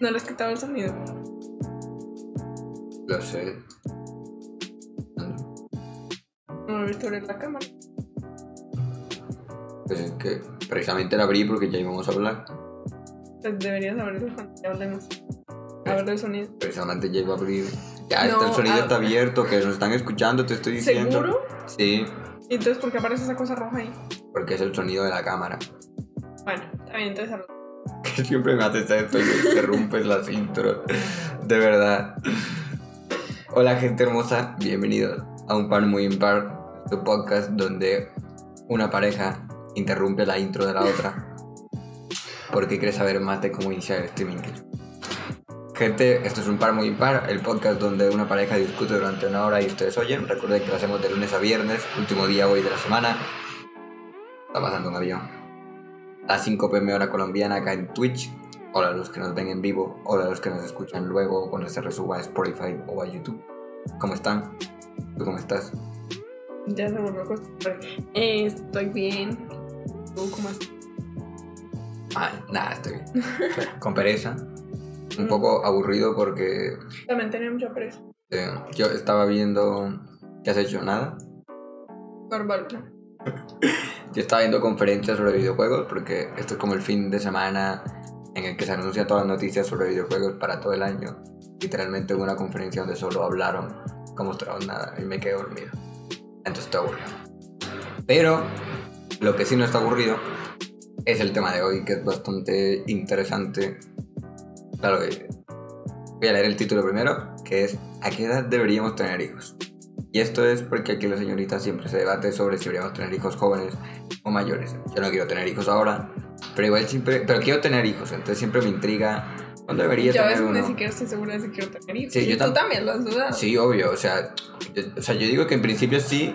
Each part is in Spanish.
No le has quitado el sonido. Lo sé. Visto abrir la cámara. Pues es que precisamente la abrí porque ya íbamos a hablar. Pues deberías abrirlo cuando ya hablemos. Abre el sonido. Precisamente ya iba a abrir. Ya No, está el sonido ah. está abierto, que nos están escuchando, te estoy diciendo. ¿Seguro? Sí, ¿Y entonces por qué aparece esa cosa roja ahí? porque es el sonido de la cámara. Bueno, está bien, entonces. Que siempre me haces esto y interrumpes las intros. De verdad. Hola, gente hermosa. Bienvenidos a Un Par Muy Impar, tu podcast donde una pareja interrumpe la intro de la otra. Porque quiere saber más de cómo iniciar el streaming. Gente, esto es Un Par Muy Impar, el podcast donde una pareja discute durante una hora y ustedes oyen. Recuerden que lo hacemos de lunes a viernes, último día hoy de la semana. Está pasando un avión a 5 pm hora colombiana acá en Twitch. Hola a los que nos ven en vivo, hola a los que nos escuchan luego cuando se resuba a Spotify o a YouTube. ¿Cómo están? ¿Tú cómo estás? Ya se volvió a acostumbrar. Eh, estoy bien. ¿Tú cómo estás? Ay, nada, estoy bien. Con pereza. Un poco aburrido porque También tenía mucha presa. eh, yo estaba viendo... ¿Qué has hecho? Nada. Yo estaba viendo conferencias sobre videojuegos porque esto es como el fin de semana en el que se anuncian todas las noticias sobre videojuegos para todo el año. Literalmente hubo una conferencia donde solo hablaron, no mostraron nada y me quedé dormido. Entonces estoy aburrido. Pero lo que sí no está aburrido es el tema de hoy, que es bastante interesante. Claro que voy a leer el título primero, que es ¿A qué edad deberíamos tener hijos? Y esto es porque aquí la señorita siempre se debate sobre si deberíamos tener hijos jóvenes o mayores. Yo no quiero tener hijos ahora, pero igual siempre, pero quiero tener hijos, entonces siempre me intriga cuándo debería Yo a tener veces ni siquiera estoy segura de si quiero tener hijos. Sí, yo Y tú tam- también lo has dudado. Sí, obvio, o sea, yo, o sea, yo digo que en principio sí,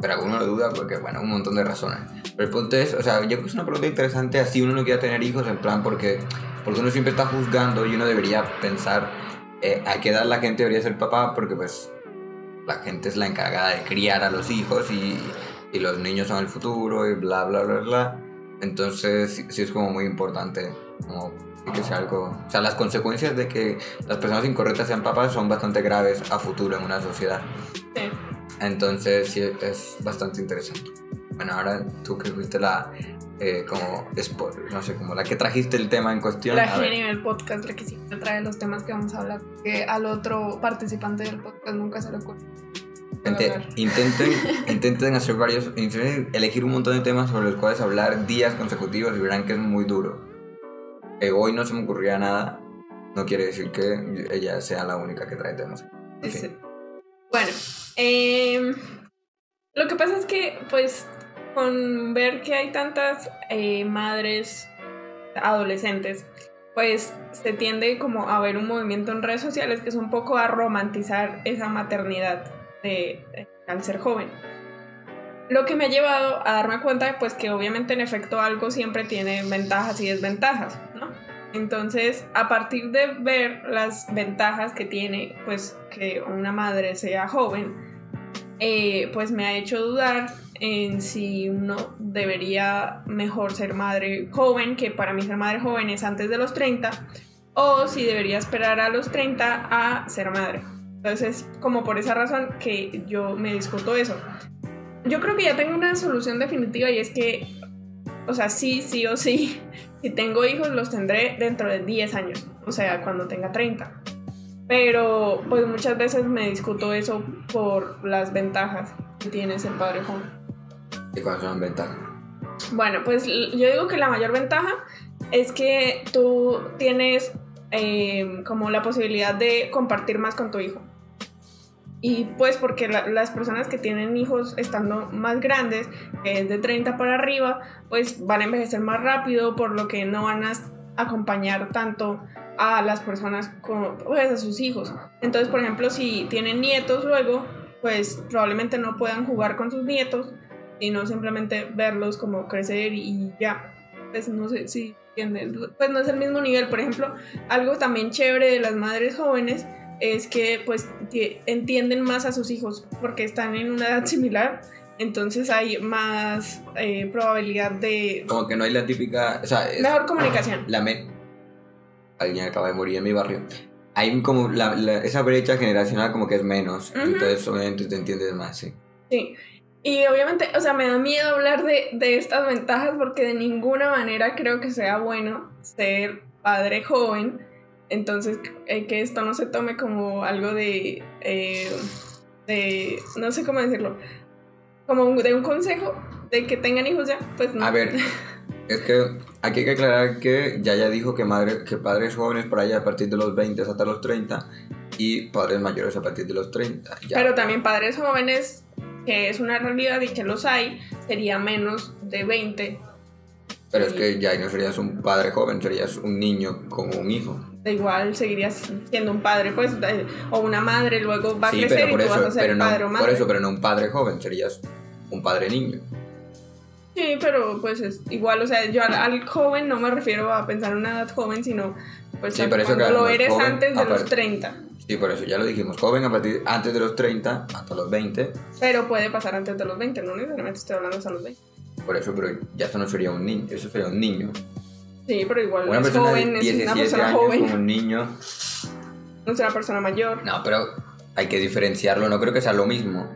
pero alguno lo duda porque, bueno, un montón de razones. Pero el punto es, o sea, yo creo que es una pregunta interesante, así uno no quiere tener hijos, en plan, porque, porque uno siempre está juzgando y uno debería pensar eh, a qué edad la gente debería ser papá, porque pues la gente es la encargada de criar a los hijos y, y los niños son el futuro y bla, bla, bla, bla. Entonces, sí, es como muy importante, como que sea algo... O sea, las consecuencias de que las personas incorrectas sean papás son bastante graves a futuro en una sociedad. Sí. Entonces, sí, es bastante interesante. Bueno, ahora tú que fuiste la... eh, como, no sé, como la que trajiste el tema en cuestión. Ver. genio del podcast, la que siempre trae los temas que vamos a hablar. Que al otro participante del podcast nunca se le ocurre. Intenten, intenten hacer varios, intenten elegir un montón de temas sobre los cuales hablar días consecutivos y verán que es muy duro. Que hoy no se me ocurría nada, no quiere decir que ella sea la única que trae temas. En Sí. Bueno, em, lo que pasa es que, pues, con ver que hay tantas eh, madres adolescentes, pues se tiende como a ver un movimiento en redes sociales que es un poco a romantizar esa maternidad de, ser joven. Lo que me ha llevado a darme cuenta, pues que obviamente en efecto algo siempre tiene ventajas y desventajas, ¿no? Entonces, a partir de ver las ventajas que tiene, pues, que una madre sea joven, eh, pues me ha hecho dudar en si uno debería mejor ser madre joven, que para mí ser madre joven es antes de los 30, o si debería esperar a los 30 a ser madre. Entonces, como por esa razón que yo me discuto eso. Yo creo que ya tengo una solución definitiva y es que, o sea, sí, sí o sí, si tengo hijos los tendré dentro de 10 años, o sea, cuando tenga 30. Pero pues muchas veces me discuto eso por las ventajas que tiene ser padre joven. ¿Y cuáles son las ventajas? Bueno, pues yo digo que la mayor ventaja es que tú tienes eh, como la posibilidad de compartir más con tu hijo. Y pues porque la- las personas que tienen hijos estando más grandes, que es de 30 para arriba, pues van a envejecer más rápido, por lo que no van a acompañar tanto a las personas, como, pues a sus hijos. Entonces, por ejemplo, si tienen nietos luego, pues probablemente no puedan jugar con sus nietos, sino simplemente verlos como crecer y ya. Pues no sé si entiendes. Pues no es el mismo nivel. Por ejemplo, algo también chévere de las madres jóvenes es que pues ti- entienden más a sus hijos porque están en una edad similar. Entonces hay más eh, probabilidad de Como que no hay la típica. O sea, es mejor comunicación. la me- alguien acaba de morir en mi barrio, hay como la, la- esa brecha generacional como que es menos. Ujú. Entonces obviamente te entiendes más, sí. Sí. Y obviamente, o sea, me da miedo hablar de, de estas ventajas porque de ninguna manera creo que sea bueno ser padre joven. Entonces, eh, que esto no se tome como algo de, eh, de, no sé cómo decirlo, como un- de un consejo de que tengan hijos ya, pues no. A ver, es que aquí hay que aclarar que ya ya dijo que, madre, que padres jóvenes por allá a partir de los 20 hasta los 30 y padres mayores a partir de los 30. Ya. Pero también padres jóvenes, que es una realidad y que los hay, sería menos de 20. Pero es que ya no serías un padre joven, serías un niño con un hijo. Da igual seguirías siendo un padre, pues, de- o una madre, luego va a sí, crecer y tú vas eso, a ser pero no, padre o madre. por eso, pero no un padre joven, serías un padre niño. Sí, pero pues es igual, o sea, yo al, al joven no me refiero a pensar en una edad joven, sino pues Sí, por eso cuando lo eres joven, antes de los aparte- 30. Sí, por eso ya lo dijimos, joven a partir antes de los 30 hasta los 20. Pero puede pasar antes de los 20, no necesariamente estoy hablando hasta los 20. Por eso, pero ya eso no sería un niño, eso sería un niño. Sí, pero igual Una es persona joven, de es una 17 persona años joven, como un niño. no es una persona mayor. No, pero hay que diferenciarlo, no creo que sea lo mismo.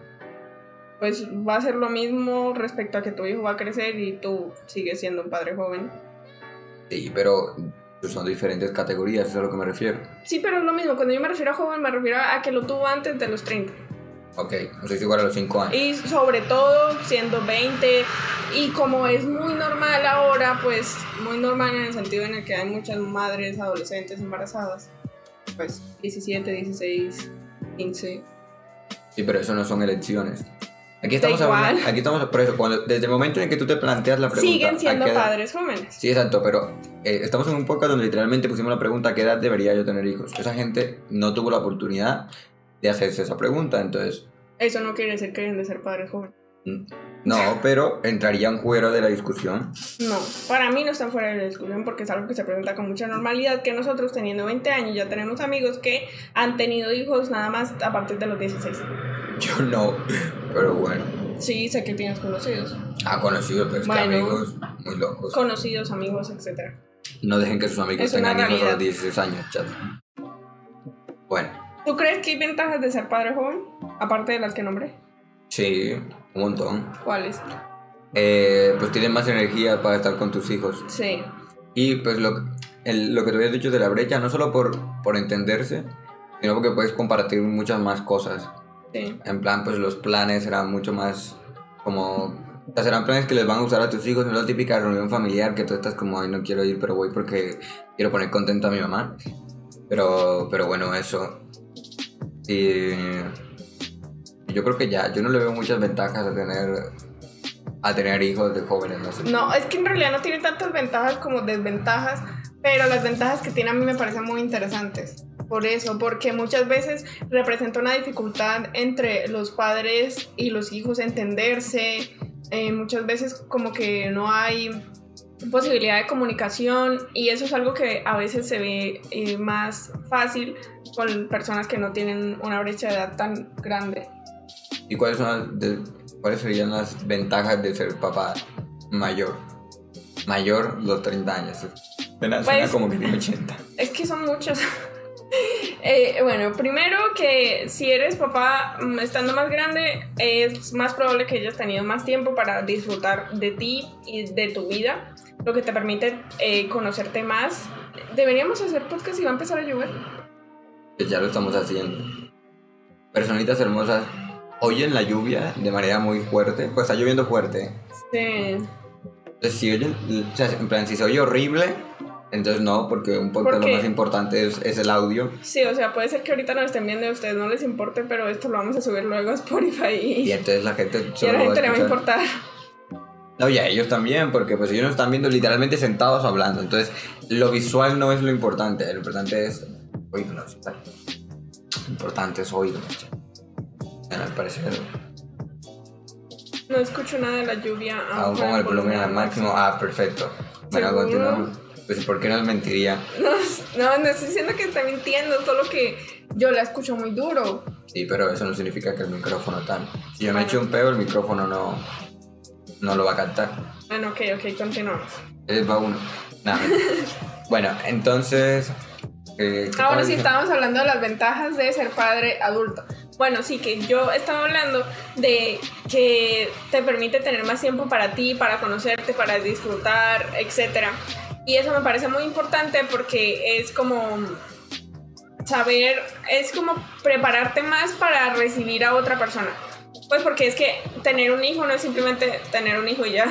Pues va a ser lo mismo respecto a que tu hijo va a crecer y tú sigues siendo un padre joven. Sí, pero son diferentes categorías, eso es a lo que me refiero. Sí, pero es lo mismo. Cuando yo me refiero a joven, me refiero a que lo tuvo antes de los 30. Ok, no soy igual a los 5 años. Y sobre todo siendo 20. Y como es muy normal ahora, pues muy normal en el sentido en el que hay muchas madres adolescentes embarazadas. Pues 17, 16, 15. Sí, pero eso no son elecciones. Aquí estamos hablando, aquí estamos, por eso, cuando, desde el momento en que tú te planteas la pregunta. Siguen ¿a siendo padres jóvenes. Sí, exacto, pero eh, estamos en un podcast donde literalmente pusimos la pregunta: ¿a qué edad debería yo tener hijos? Esa gente no tuvo la oportunidad de hacerse esa pregunta, entonces, Eso no quiere decir que deben de ser padres jóvenes. No, pero entrarían fuera de la discusión. No, para mí no están fuera de la discusión porque es algo que se presenta con mucha normalidad que nosotros teniendo 20 años ya tenemos amigos que han tenido hijos nada más a partir de los 16. Yo no, pero bueno. Sí, sé que tienes conocidos. Ha conocido, pero es que amigos muy locos. Conocidos, amigos, etc. No dejen que sus amigos Es tengan hijos a los realidad. 16 años, chat. Bueno, ¿Tú crees que hay ventajas de ser padre joven? Aparte de las que nombré. Sí, un montón. ¿Cuáles? Eh, pues tienes más energía para estar con tus hijos. Sí. Y pues lo, el- lo que te habías dicho de la brecha, no solo por, por entenderse, sino porque puedes compartir muchas más cosas. Sí. En plan, pues los planes serán mucho más como... O sea, serán planes que les van a gustar a tus hijos, no la típica reunión familiar que tú estás como, ay, no quiero ir, pero voy porque quiero poner contenta a mi mamá. Pero, pero bueno, eso. Y yo creo que ya, yo no le veo muchas ventajas a tener, a tener hijos de jóvenes, no sé. No, es que en realidad no tiene tantas ventajas como desventajas, pero las ventajas que tiene a mí me parecen muy interesantes. Por eso, porque muchas veces representa una dificultad entre los padres y los hijos entenderse. eh, muchas veces como que no hay posibilidad de comunicación y eso es algo que a veces se ve eh, más fácil con personas que no tienen una brecha de edad tan grande. ¿Y cuáles, son las de- cuáles serían las ventajas de ser papá mayor? Mayor, los 30 años. Suena, suena Pues- como que tiene 80. Es que son muchos. Eh, bueno, primero que si eres papá mm, estando más grande, es más probable que hayas tenido más tiempo para disfrutar de ti y de tu vida, lo que te permite eh, conocerte más. Deberíamos hacer podcast y va a empezar a llover. Pues ya lo estamos haciendo. Personitas hermosas, oyen la lluvia de manera muy fuerte. Pues está lloviendo fuerte. Sí. Entonces, si oyen, o sea, en plan, si se oye horrible, entonces no, porque un podcast ¿Por lo más importante es, es el audio. Sí, o sea, puede ser que ahorita nos estén viendo y a ustedes no les importe, pero esto lo vamos a subir luego a Spotify Y y, entonces la gente y a la gente le va a importar. No, y a ellos también, porque pues ellos nos están viendo literalmente sentados hablando. Entonces, lo visual no es lo importante, lo importante es. ¿sabes? Lo importante es oírlos. Bueno, al parecer, No escucho nada de la lluvia. aún con el volumen al máximo. Ah, perfecto. Bueno, continuamos. Pues, ¿por qué nos mentiría? No, no, no estoy diciendo que está mintiendo, solo que yo la escucho muy duro. Sí, pero eso no significa que el micrófono tal. Si yo me echo un pedo, el micrófono no, no lo va a captar. Bueno, ok, ok, continuamos. Él va uno. Nada. bueno, entonces, Eh, ¿qué Ah, bueno, sí, estábamos hablando de las ventajas de ser padre adulto. Bueno, sí, que yo estaba hablando de que te permite tener más tiempo para ti, para conocerte, para disfrutar, etc. Y eso me parece muy importante porque es como saber, es como prepararte más para recibir a otra persona. Pues porque es que tener un hijo no es simplemente tener un hijo y ya,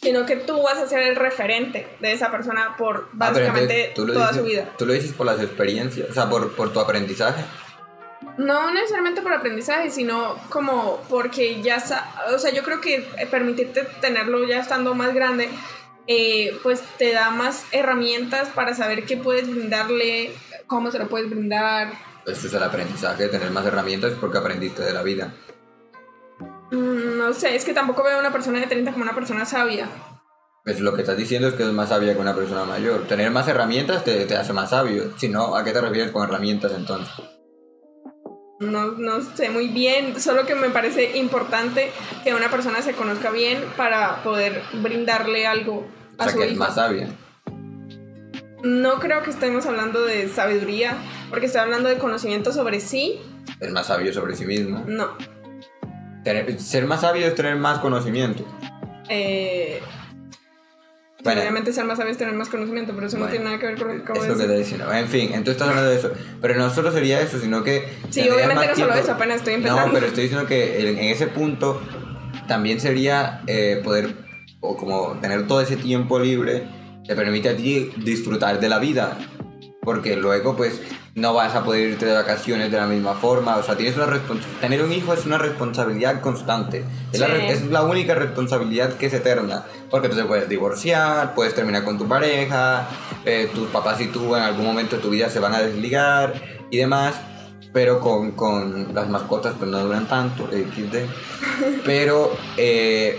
sino que tú vas a ser el referente de esa persona por Ah, básicamente entonces, toda dices- su vida. Tú lo dices por las experiencias, o sea, por, por tu aprendizaje. No necesariamente por aprendizaje, sino como porque ya, o sea, yo creo que eh, permitirte tenerlo ya estando más grande, eh, pues te da más herramientas para saber qué puedes brindarle, cómo se lo puedes brindar. Esto es el aprendizaje, tener más herramientas porque aprendiste de la vida. Mm, No sé, es que tampoco veo a una persona de 30 como una persona sabia. Pues lo que estás diciendo es que es más sabia que una persona mayor. Tener más herramientas te, te hace más sabio. Si no, ¿a qué te refieres con herramientas entonces? No, no sé muy bien, solo que me parece importante que una persona se conozca bien para poder brindarle algo O a sea, su que es más sabia. No creo que estemos hablando de sabiduría, porque estoy hablando de conocimiento sobre sí. Es más sabio sobre sí mismo. No. Tener- ser más sabio es tener más conocimiento. Eh, Bueno. Obviamente ser más sabio es tener más conocimiento, pero eso no tiene nada que ver con lo que acabo de que diciendo. En fin, entonces estás hablando de eso. Pero no solo sería eso, sino que. Sí, obviamente no solo tiempo- eso, apenas estoy empezando. No, pero estoy diciendo que en, en ese punto también sería eh, poder, o como tener todo ese tiempo libre, te permite a ti disfrutar de la vida. Porque luego, pues, no vas a poder irte de vacaciones de la misma forma. O sea, tienes una tener un hijo es una responsabilidad constante. Es, la, re- es la única responsabilidad que es eterna. Porque tú te puedes divorciar, puedes terminar con tu pareja, eh, tus papás y tú en algún momento de tu vida se van a desligar y demás. Pero con, con las mascotas pues no duran tanto, XD. Pero, eh,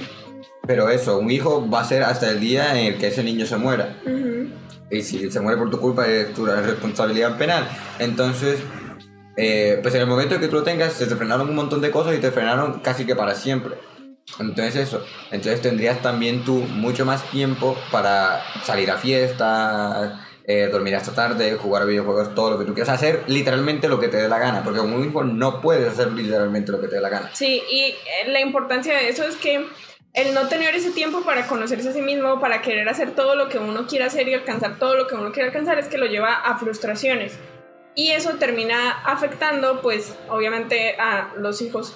pero eso, un hijo va a ser hasta el día en el que ese niño se muera. Y si se muere por tu culpa es tu responsabilidad penal. Entonces, eh, pues en el momento en que tú lo tengas, se te frenaron un montón de cosas y te frenaron casi que para siempre. Entonces eso, entonces tendrías también tú mucho más tiempo para salir a fiestas, eh, dormir hasta tarde, jugar videojuegos, todo lo que tú quieras hacer, literalmente lo que te dé la gana, porque con un hijo no puedes hacer literalmente lo que te dé la gana. Sí, y eh, la importancia de eso es que el no tener ese tiempo para conocerse a sí mismo, para querer hacer todo lo que uno quiere hacer y alcanzar todo lo que uno quiere alcanzar, es que lo lleva a frustraciones. Y eso termina afectando, pues, obviamente a los hijos,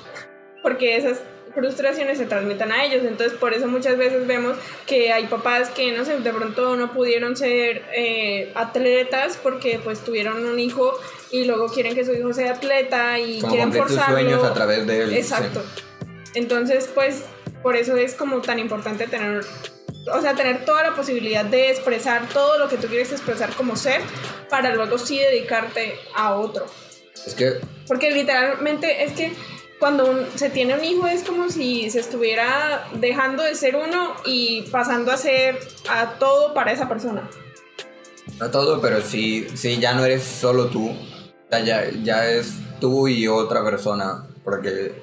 porque esas frustraciones se transmiten a ellos. Entonces, por eso muchas veces vemos que hay papás que, no sé, de pronto no pudieron ser eh, atletas porque, pues, tuvieron un hijo y luego quieren que su hijo sea atleta y Como quieren forzarlo. sueños a través de él. sí. Exacto. Entonces, pues, por eso es como tan importante tener, o sea, tener toda la posibilidad de expresar todo lo que tú quieres expresar como ser, para luego sí dedicarte a otro. Es que Porque literalmente es que cuando un- se tiene un hijo es como si se estuviera dejando de ser uno y pasando a ser a todo para esa persona. No todo, pero sí, sí, ya no eres solo tú. Ya, ya es tú y otra persona. Porque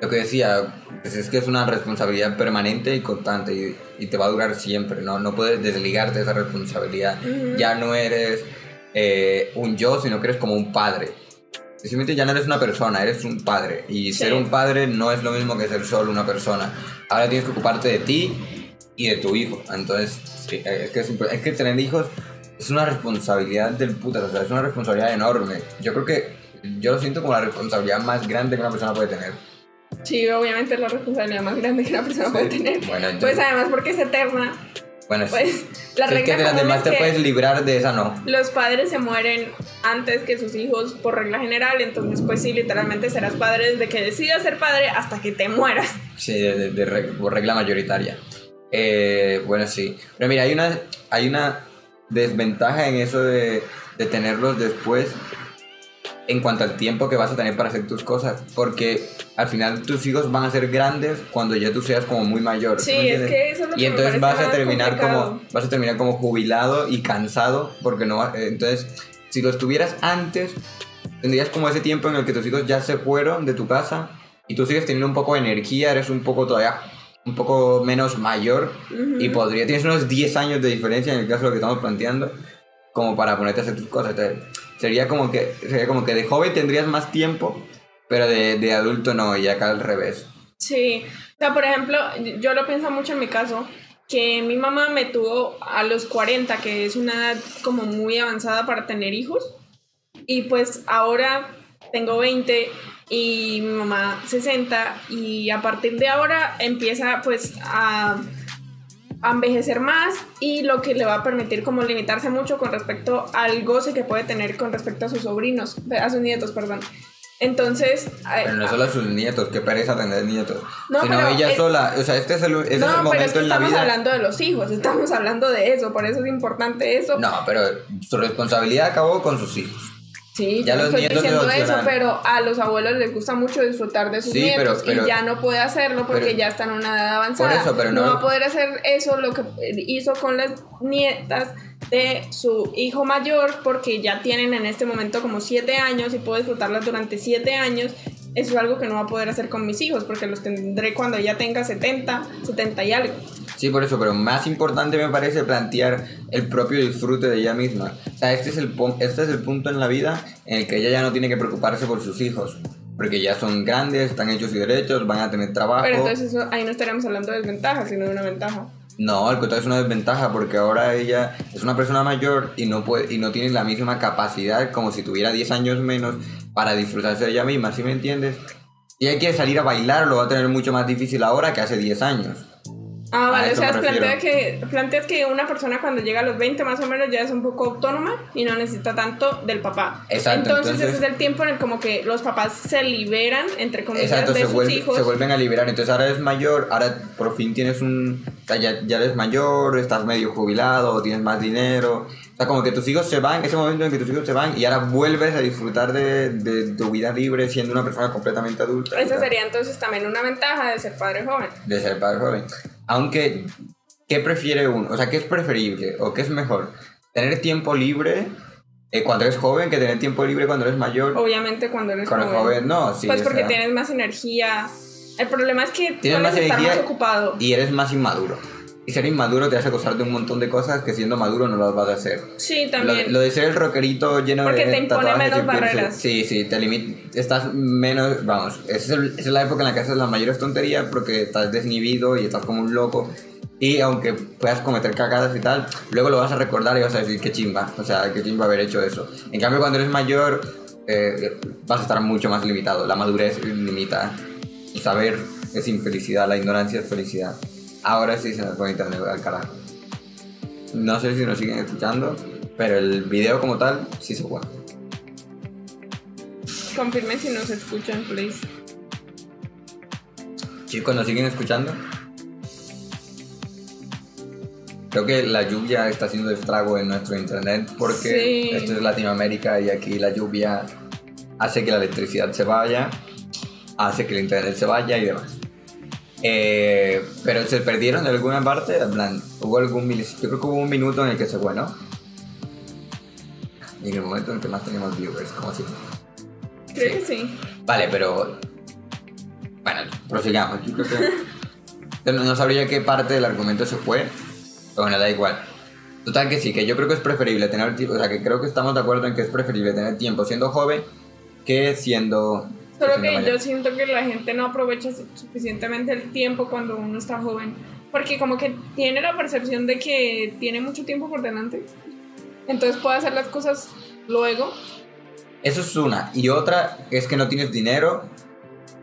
lo que decía, pues es que es una responsabilidad permanente y constante y, y te va a durar siempre. No, no puedes desligarte de esa responsabilidad. Ujú. Ya no eres eh, un yo, sino que eres como un padre. Simplemente ya no eres una persona, eres un padre. Y Sí. ser un padre no es lo mismo que ser solo una persona. Ahora tienes que ocuparte de ti y de tu hijo. Entonces, sí, es, que es, es que tener hijos es una responsabilidad del puta, o sea, es una responsabilidad enorme. Yo creo que yo lo siento como la responsabilidad más grande que una persona puede tener. Sí, obviamente es la responsabilidad más grande que una persona puede tener. Bueno, entonces, Pues además porque es eterna, bueno, sí. pues la Si es que de las demás es te que puedes librar de esa no. los padres se mueren antes que sus hijos por regla general, entonces pues sí, literalmente serás padre desde que decidas ser padre hasta que te mueras. Sí, de, de- de por regla mayoritaria. Eh, bueno, sí. Pero mira, hay una, hay una desventaja en eso de, de tenerlos después en cuanto al tiempo que vas a tener para hacer tus cosas. Porque al final tus hijos van a ser grandes cuando ya tú seas como muy mayor. Sí, ¿sí me es que eso es lo que y entonces vas a terminar complicado. como vas a terminar como jubilado y cansado porque no eh, entonces si los tuvieras antes tendrías como ese tiempo en el que tus hijos ya se fueron de tu casa y tú sigues teniendo un poco de energía eres un poco todavía un poco menos mayor y podría tienes unos 10 años de diferencia en el caso de lo que estamos planteando como para ponerte a hacer tus cosas Entonces, sería como que, sería como que de joven tendrías más tiempo, pero de, de adulto no, y acá al revés. Sí, o sea, por ejemplo, yo lo pienso mucho en mi caso, que mi mamá me tuvo a los 40, que es una edad como muy avanzada para tener hijos, y pues ahora tengo 20 y mi mamá 60, y a partir de ahora empieza pues a a envejecer más y lo que le va a permitir como limitarse mucho con respecto al goce que puede tener con respecto a sus sobrinos, a sus nietos, perdón. Entonces. Pero no solo a sus nietos, qué pereza tener nietos. No, sino ella sola. O sea, este es el, este no, es el momento pero es que en la vida. Estamos hablando de los hijos, estamos hablando de eso, por eso es importante eso. No, pero su responsabilidad acabó con sus hijos. Sí, ya no estoy diciendo eso, pero a los abuelos les gusta mucho disfrutar de sus nietos y ya no puede hacerlo porque ya están en una edad avanzada. Por eso, pero no, no va a poder hacer eso lo que hizo con las nietas de su hijo mayor porque ya tienen en este momento como siete años y puedo disfrutarlas durante siete años eso es algo que no va a poder hacer con mis hijos, porque los tendré cuando ella tenga 70, 70 y algo. Sí, por eso, pero más importante me parece plantear el propio disfrute de ella misma. O sea, este es el, este es el punto en la vida en el que ella ya no tiene que preocuparse por sus hijos. Porque ya son grandes, están hechos y derechos, van a tener trabajo. Pero entonces eso, ahí no estaríamos hablando de desventaja, sino de una ventaja. No, al contrario es una desventaja porque ahora ella es una persona mayor y no puede y no tiene la misma capacidad como si tuviera 10 años menos para disfrutarse de ella misma, ¿sí me entiendes? Y hay que salir a bailar, lo va a tener mucho más difícil ahora que hace 10 años. Ah, vale, o sea, planteas que, planteas que una persona cuando llega a los 20 más o menos ya es un poco autónoma y no necesita tanto del papá. Exacto. Entonces, ese es el tiempo en el como que los papás se liberan, entre comillas, de sus vuelve, hijos. Se vuelven a liberar. Entonces ahora eres mayor, ahora por fin tienes un... ya, ya eres mayor, estás medio jubilado, tienes más dinero. O sea, como que tus hijos se van, ese momento en que tus hijos se van y ahora vuelves a disfrutar de, de tu vida libre siendo una persona completamente adulta. Esa sería entonces también una ventaja de ser padre joven. De ser padre joven. Aunque, ¿qué prefiere uno? O sea, ¿qué es preferible o qué es mejor? ¿Tener tiempo libre eh, cuando eres joven que tener tiempo libre cuando eres mayor? Obviamente cuando eres cuando joven. joven no, sí. Pues porque tienes más energía. El problema es que tienes más energía más ocupado. Y eres más inmaduro. Y ser inmaduro te hace acosar de un montón de cosas que siendo maduro no las vas a hacer. Sí, también. Lo, de ser el rockerito lleno Porque de. Porque te impone menos barreras. Sí, sí, te limita. Estás menos. Vamos, esa es, la época en la que haces las mayores tonterías porque estás desinhibido y estás como un loco. Y aunque puedas cometer cagadas y tal, luego lo vas a recordar y vas a decir qué chimba. O sea, qué chimba haber hecho eso. En cambio, cuando eres mayor, eh, vas a estar mucho más limitado. La madurez limita. Y saber es infelicidad, la ignorancia es felicidad. Ahora sí se nos pone internet al carajo. No sé si nos siguen escuchando, pero el video como tal sí se puede. Confirme si nos escuchan, please. Chicos, ¿nos siguen escuchando? Creo que la lluvia está haciendo estrago en nuestro internet porque esto es Latinoamérica y aquí la lluvia hace que la electricidad se vaya, hace que el internet se vaya y demás. Eh, pero se perdieron de alguna parte, en plan, hubo algún yo creo que hubo un minuto en el que se fue, ¿no? Y en el momento en el que más teníamos viewers, como así. Creo que sí. Vale, pero bueno, prosigamos. Yo creo que no sabría qué parte del argumento se fue, pero bueno, da igual. Total que sí, que yo creo que es preferible tener tiempo, o sea, que creo que estamos de acuerdo en que es preferible tener tiempo siendo joven que siendo Solo que yo siento que la gente no aprovecha suficientemente el tiempo cuando uno está joven. Porque como que tiene la percepción de que tiene mucho tiempo por delante. Entonces puede hacer las cosas luego. Eso es una. Y otra es que no tienes dinero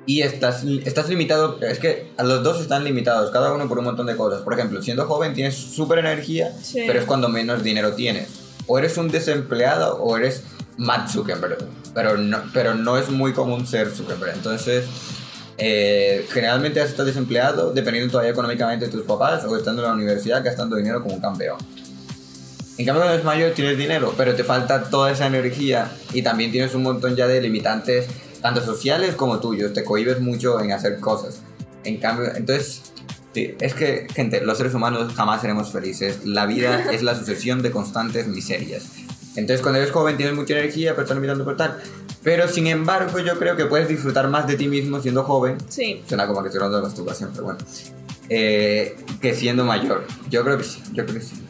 y estás, estás limitado. Es que a los dos están limitados, cada uno por un montón de cosas. Por ejemplo, siendo joven tienes súper energía, pero es cuando menos dinero tienes. O eres un desempleado o eres Matt Zuckerberg, pero no, pero no es muy común ser Zuckerberg. Entonces, eh, generalmente estás desempleado dependiendo todavía económicamente de tus papás o estando en la universidad gastando dinero como un campeón. En cambio, cuando eres mayor tienes dinero, pero te falta toda esa energía y también tienes un montón ya de limitantes, tanto sociales como tuyos. Te cohibes mucho en hacer cosas. En cambio, entonces, es que, gente, los seres humanos jamás seremos felices. La vida es la sucesión de constantes miserias. Entonces cuando eres joven tienes mucha energía, pero estás limitando por tal. Pero sin embargo yo creo que puedes disfrutar más de ti mismo siendo joven. Sí. Suena como que estoy hablando de masturbación, pero bueno. Eh, que siendo mayor. Yo creo que sí, yo creo que sí.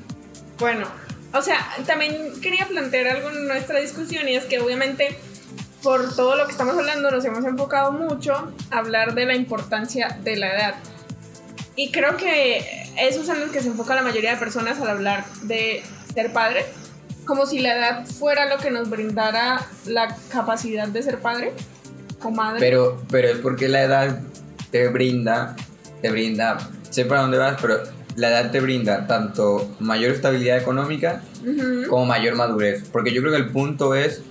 Bueno, o sea, también quería plantear algo en nuestra discusión y es que obviamente por todo lo que estamos hablando nos hemos enfocado mucho a hablar de la importancia de la edad. Y creo que eso es en lo que se enfoca la mayoría de personas al hablar de ser padre, como si la edad fuera lo que nos brindara la capacidad de ser padre o madre. Pero, pero es porque la edad te brinda, te brinda, sé para dónde vas, pero la edad te brinda tanto mayor estabilidad económica Ujú. como mayor madurez. Porque yo creo que el punto es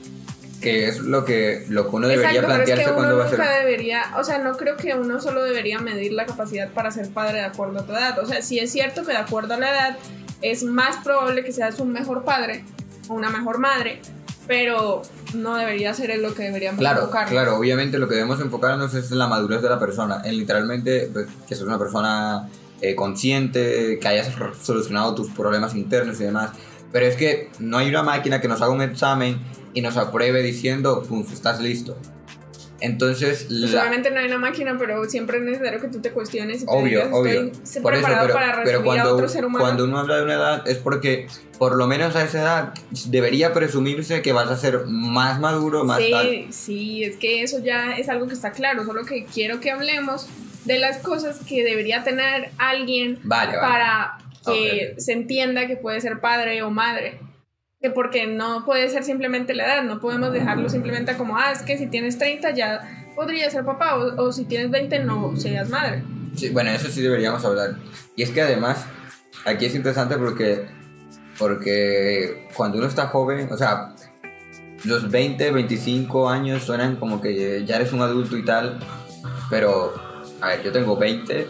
que es lo que, lo que uno debería Exacto, pero es plantearse que uno cuando va a ser... nunca debería, o sea, no creo que uno solo debería medir la capacidad para ser padre de acuerdo a tu edad. O sea, sí es cierto que de acuerdo a la edad es más probable que seas un mejor padre o una mejor madre, pero no debería ser en lo que deberíamos Claro, enfocarnos. claro, obviamente lo que debemos enfocarnos es en la madurez de la persona, en literalmente pues, que seas una persona eh, consciente, que hayas solucionado tus problemas internos y demás. Pero es que no hay una máquina que nos haga un examen y nos apruebe diciendo, pum, estás listo. Entonces, Pues la- obviamente no hay una máquina, pero siempre es necesario que tú te cuestiones y te obvio, digas, obvio. estoy Por eso, preparado pero, para pero recibir a cuando, otro ser humano. cuando uno habla de una edad es porque, por lo menos a esa edad, debería presumirse que vas a ser más maduro, más tal. Sí, sí, es que eso ya es algo que está claro, solo que quiero que hablemos de las cosas que debería tener alguien Vale, vale. para que se entienda que puede ser padre o madre. Que porque no puede ser simplemente la edad, no podemos dejarlo simplemente como, ah, es que si tienes 30 ya podría ser papá, o, o si tienes 20 no seas madre. Sí, bueno, eso sí deberíamos hablar. Y es que además, aquí es interesante porque, porque cuando uno está joven, o sea, los 20, 25 años suenan como que ya eres un adulto y tal, pero, a ver, yo tengo 20,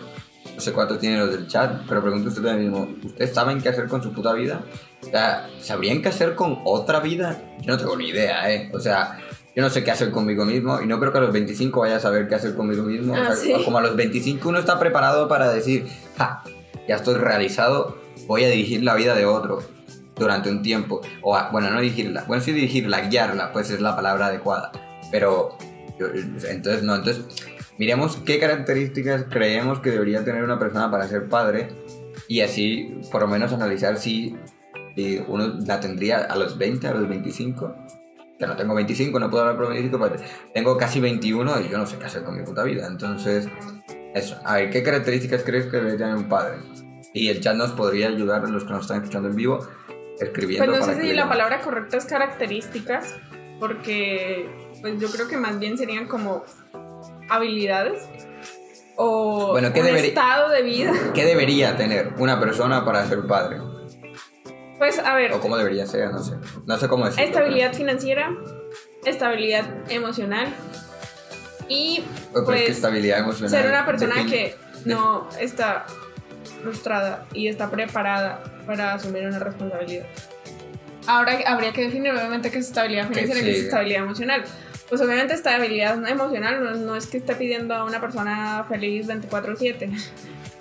no sé cuántos tienen los del chat, pero pregunto a ustedes mismo, ¿ustedes saben qué hacer con su puta vida? O sea, ¿sabrían qué hacer con otra vida? Yo no tengo ni idea, ¿eh? O sea, yo no sé qué hacer conmigo mismo y no creo que a los 25 vaya a saber qué hacer conmigo mismo. Ah, o sea, sí. Como a los 25 uno está preparado para decir, ja, ya estoy realizado, voy a dirigir la vida de otro durante un tiempo. O, a- bueno, no dirigirla, bueno, sí dirigirla, guiarla, pues es la palabra adecuada. Pero, yo- entonces, no, entonces, miremos qué características creemos que debería tener una persona para ser padre y así, por lo menos, analizar si, si uno la tendría a los 20, a los 25. Que no tengo 25, no puedo hablar por 25, pero tengo casi 21 y yo no sé qué hacer con mi puta vida. Entonces, eso. A ver, ¿qué características crees que debería tener un padre? Y el chat nos podría ayudar, los que nos están escuchando en vivo, escribiendo. Pues no sé si la palabra correcta es características, porque pues yo creo que más bien serían como habilidades o Bueno, ¿qué un estado de vida. ¿Qué debería tener una persona para ser padre? Pues a ver, O cómo debería ser, no sé. No sé cómo decirlo. estabilidad financiera, estabilidad emocional y pero- Pero es que pues estabilidad emocional. ser una persona que no está frustrada y está preparada para asumir una responsabilidad. Ahora habría que definir obviamente qué es estabilidad financiera y qué es estabilidad emocional. Pues obviamente estabilidad emocional no, no es que esté pidiendo a una persona feliz 24/7,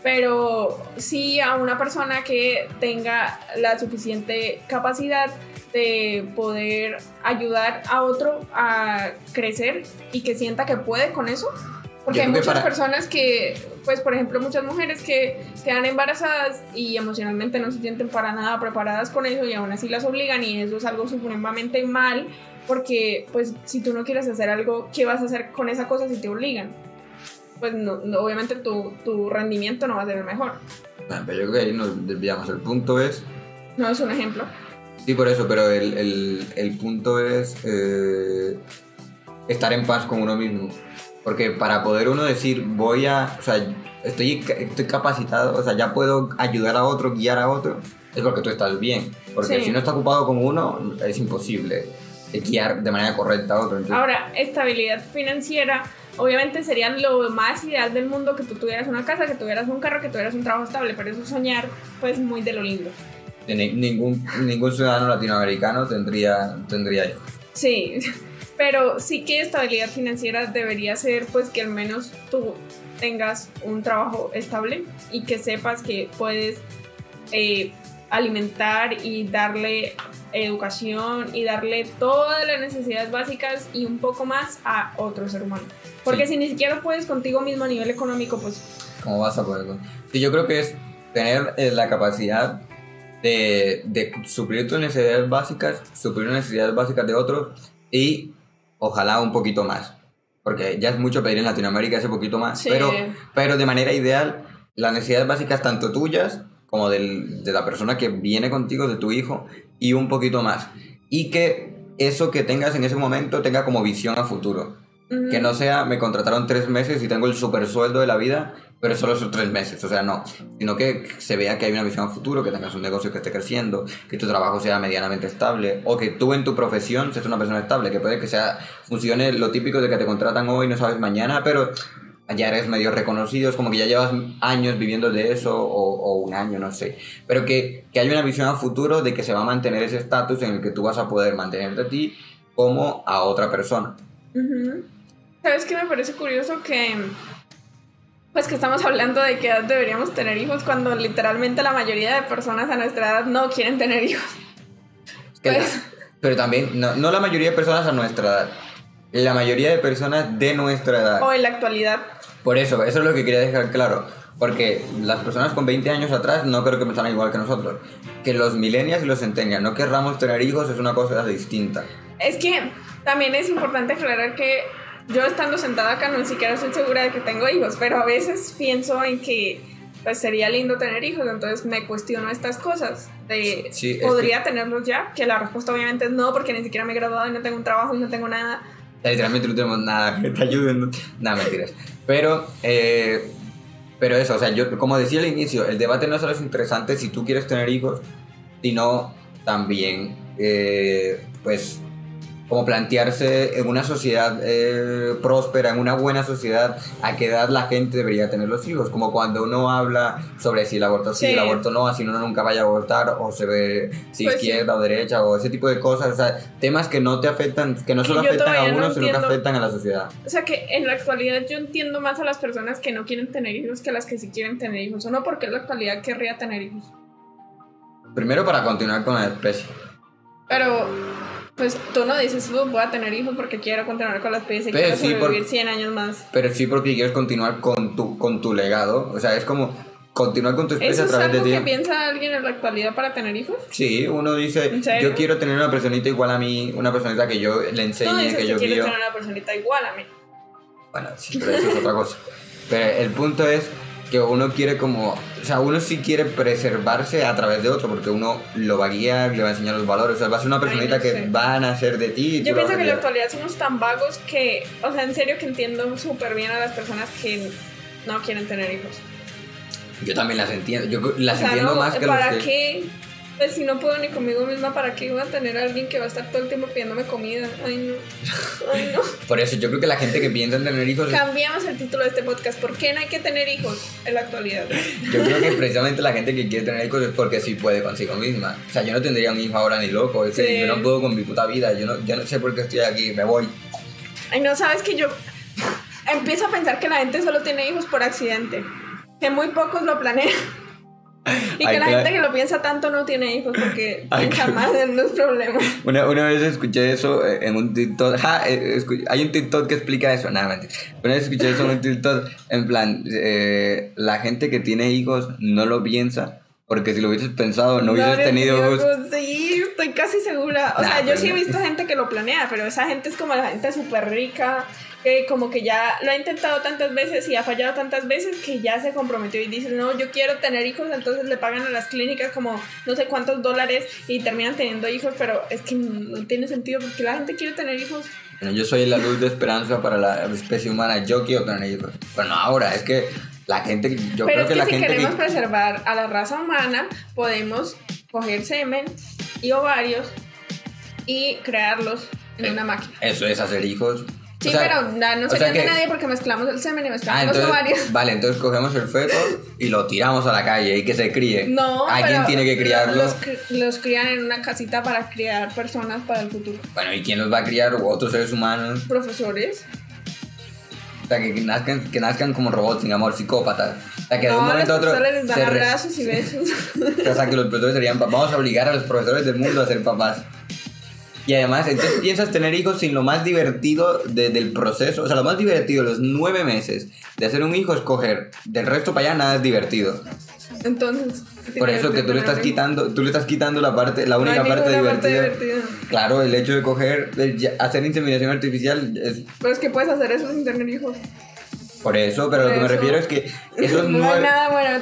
pero sí a una persona que tenga la suficiente capacidad de poder ayudar a otro a crecer y que sienta que puede con eso. Porque Yo hay muchas para- personas que, pues por ejemplo, muchas mujeres que quedan embarazadas y emocionalmente no se sienten para nada preparadas con eso y aún así las obligan y eso es algo supremamente mal porque pues si tú no quieres hacer algo, ¿qué vas a hacer con esa cosa si te obligan? Pues no, no, obviamente tu, tu rendimiento no va a ser el mejor. Ah, pero yo creo que ahí nos desviamos. El punto es. No es un ejemplo. Sí, por eso, pero el, el, el punto es eh, estar en paz con uno mismo. Porque para poder uno decir, voy a. O sea, estoy, estoy capacitado, o sea, ya puedo ayudar a otro, guiar a otro, es porque tú estás bien. Porque Sí. si no estás ocupado con uno, es imposible guiar de manera correcta a otro. Entonces, Ahora, estabilidad financiera, obviamente sería lo más ideal del mundo que tú tuvieras una casa, que tuvieras un carro, que tuvieras un trabajo estable, pero eso es soñar, pues muy de lo lindo. ni- ningún, ningún ciudadano latinoamericano tendría, tendría hijos. Sí, pero sí que estabilidad financiera debería ser pues que al menos tú tengas un trabajo estable y que sepas que puedes eh, alimentar y darle educación y darle todas las necesidades básicas y un poco más a otro ser humano. Porque Sí. si ni siquiera puedes contigo mismo a nivel económico, pues ¿Cómo vas a poder? Sí, yo creo que es tener eh, la capacidad de, de suplir tus necesidades básicas, suplir las necesidades básicas de otros y ojalá un poquito más. Porque ya es mucho pedir en Latinoamérica ese poquito más. Sí. Pero, pero de manera ideal, las necesidades básicas tanto tuyas como del- de la persona que viene contigo, de tu hijo, y un poquito más. Y que eso que tengas en ese momento tenga como visión a futuro. Que no sea, me contrataron tres meses y tengo el super sueldo de la vida, pero solo esos tres meses. O sea, no. Sino que se vea que hay una visión a futuro, que tengas un negocio que esté creciendo, que tu trabajo sea medianamente estable, o que tú en tu profesión seas una persona estable, que puede que sea, funcione lo típico de que te contratan hoy, no sabes mañana, pero ya eres medio reconocido, es como que ya llevas años viviendo de eso, o, o un año, no sé. Pero que, que haya una visión a futuro de que se va a mantener ese estatus en el que tú vas a poder mantenerte a ti como a otra persona. ¿Sabes qué me parece curioso? Que. Pues que estamos hablando de qué edad deberíamos tener hijos cuando literalmente la mayoría de personas a nuestra edad no quieren tener hijos. Que la- Pues- pero también, no, no la mayoría de personas a nuestra edad, la mayoría de personas de nuestra edad. O en la actualidad. Por eso, eso es lo que quería dejar claro. Porque las personas con 20 años atrás no creo que pensaran igual que nosotros. Que los millennials y los centennials no querramos tener hijos es una cosa distinta. Es que también es importante aclarar que yo estando sentada acá no ni siquiera estoy segura de que tengo hijos, pero a veces pienso en que pues sería lindo tener hijos, entonces me cuestiono estas cosas de Sí, podría tenerlos ya, que la respuesta obviamente es no porque ni siquiera me he graduado y no tengo un trabajo y no tengo nada. Literalmente no tenemos nada que te ayuden. Nada, mentiras. Pero, eh, pero eso, o sea, yo, como decía al inicio, el debate no solo es interesante si tú quieres tener hijos, sino también, eh, pues, como plantearse en una sociedad eh, próspera, en una buena sociedad, a qué edad la gente debería tener los hijos. Como cuando uno habla sobre si el aborto sí, Sí. el aborto no, si uno nunca vaya a abortar, o se ve si Pues sí. izquierda o derecha, o ese tipo de cosas. O sea, temas que no te afectan, que no solo afectan a uno, no sino que afectan a la sociedad. O sea que en la actualidad yo entiendo más a las personas que no quieren tener hijos que a las que sí quieren tener hijos, o no porque en la actualidad querría tener hijos. Primero para continuar con la especie. Pero pues tú no dices, "Uh, voy a tener hijos porque quiero continuar con la especie y Pero quiero sí, por- sobrevivir 100 años más. Pero sí porque quieres continuar con tu, con tu legado. O sea, es como continuar con tu especie ¿Eso a es través algo de que ti. piensa alguien en la actualidad para tener hijos? Sí, uno dice, yo quiero tener una personita igual a mí, una personita que yo le Tú enseñe, dices que que yo quieres guío. tener una personita igual a mí. Bueno, sí, pero eso es otra cosa. Pero el punto es que uno quiere como, o sea, uno sí quiere preservarse a través de otro, porque uno lo va a guiar, le va a enseñar los valores, o sea, va a ser una personita no que sé. va a nacer de ti. Yo pienso que en la actualidad somos tan vagos que, o sea, en serio que entiendo súper bien a las personas que no quieren tener hijos. Yo también las entiendo, yo las o sea, entiendo no, más que los ¿para que... qué? Pues si no puedo ni conmigo misma, ¿para qué voy a tener a alguien que va a estar todo el tiempo pidiéndome comida? Ay, no. Ay, no. Por eso yo creo que la gente que piensa en tener hijos, Cambiamos el título de este podcast. ¿Por qué no hay que tener hijos en la actualidad? yo creo que precisamente la gente que quiere tener hijos es porque sí puede consigo misma. O sea, yo no tendría un hijo ahora ni loco, es que yo no puedo con mi puta vida, yo no, yo no sé por qué estoy aquí, me voy. Ay, no, sabes que yo empiezo a pensar que la gente solo tiene hijos por accidente. Que muy pocos lo planean. Y que la gente que lo piensa tanto no tiene hijos porque piensa más en los problemas. Una, una vez escuché eso eh, en un TikTok. Ja, eh, hay un TikTok que explica eso. Nada, mentira. Una vez escuché eso en un TikTok. En plan, eh, la gente que tiene hijos no lo piensa. Porque si lo hubieses pensado, no hubieses tenido hijos. Sí, estoy casi segura. O Nah, sea, yo pero sí he visto gente que lo planea, pero esa gente es como la gente súper rica, que como que ya lo ha intentado tantas veces y ha fallado tantas veces que ya se comprometió y dice, no, yo quiero tener hijos, entonces le pagan a las clínicas como no sé cuántos dólares y terminan teniendo hijos, pero es que no tiene sentido porque la gente quiere tener hijos. Bueno, yo soy la luz de esperanza para la especie humana. Yo quiero tener hijos. Pero no ahora, es que la gente. Yo pero creo es que, que, la si gente. queremos que- preservar a la raza humana, podemos coger semen y ovarios y crearlos en Eh, una máquina. Eso es hacer hijos. Sí, O sea, pero na- no o se sea que- nadie porque mezclamos el semen y mezclamos Ah, los entonces, ovarios. vale, entonces cogemos el feto y lo tiramos a la calle y que se críe. No, ¿Alguien tiene que criarlo? Los, los crían en una casita para criar personas para el futuro. Bueno, ¿y quién los va a criar? Otros seres humanos. Profesores. Sea, que, que nazcan, que nazcan como robots sin amor, psicópatas. O sea, que de un momento a otro. profesores les dan re- abrazos y besos. O sea, que los profesores serían papás. Vamos a obligar a los profesores del mundo a ser papás. Y además, entonces piensas tener hijos sin lo más divertido de- del proceso. O sea, lo más divertido, los nueve meses de hacer un hijo es coger. Del resto para allá nada es divertido. Entonces. Por eso que tú le estás quitando, tú le estás quitando la parte, la única parte, divertida. Claro, el hecho de coger, de hacer inseminación artificial es. Pero es que puedes hacer eso sin tener hijos. Por eso, pero lo que me refiero es que esos, nueve,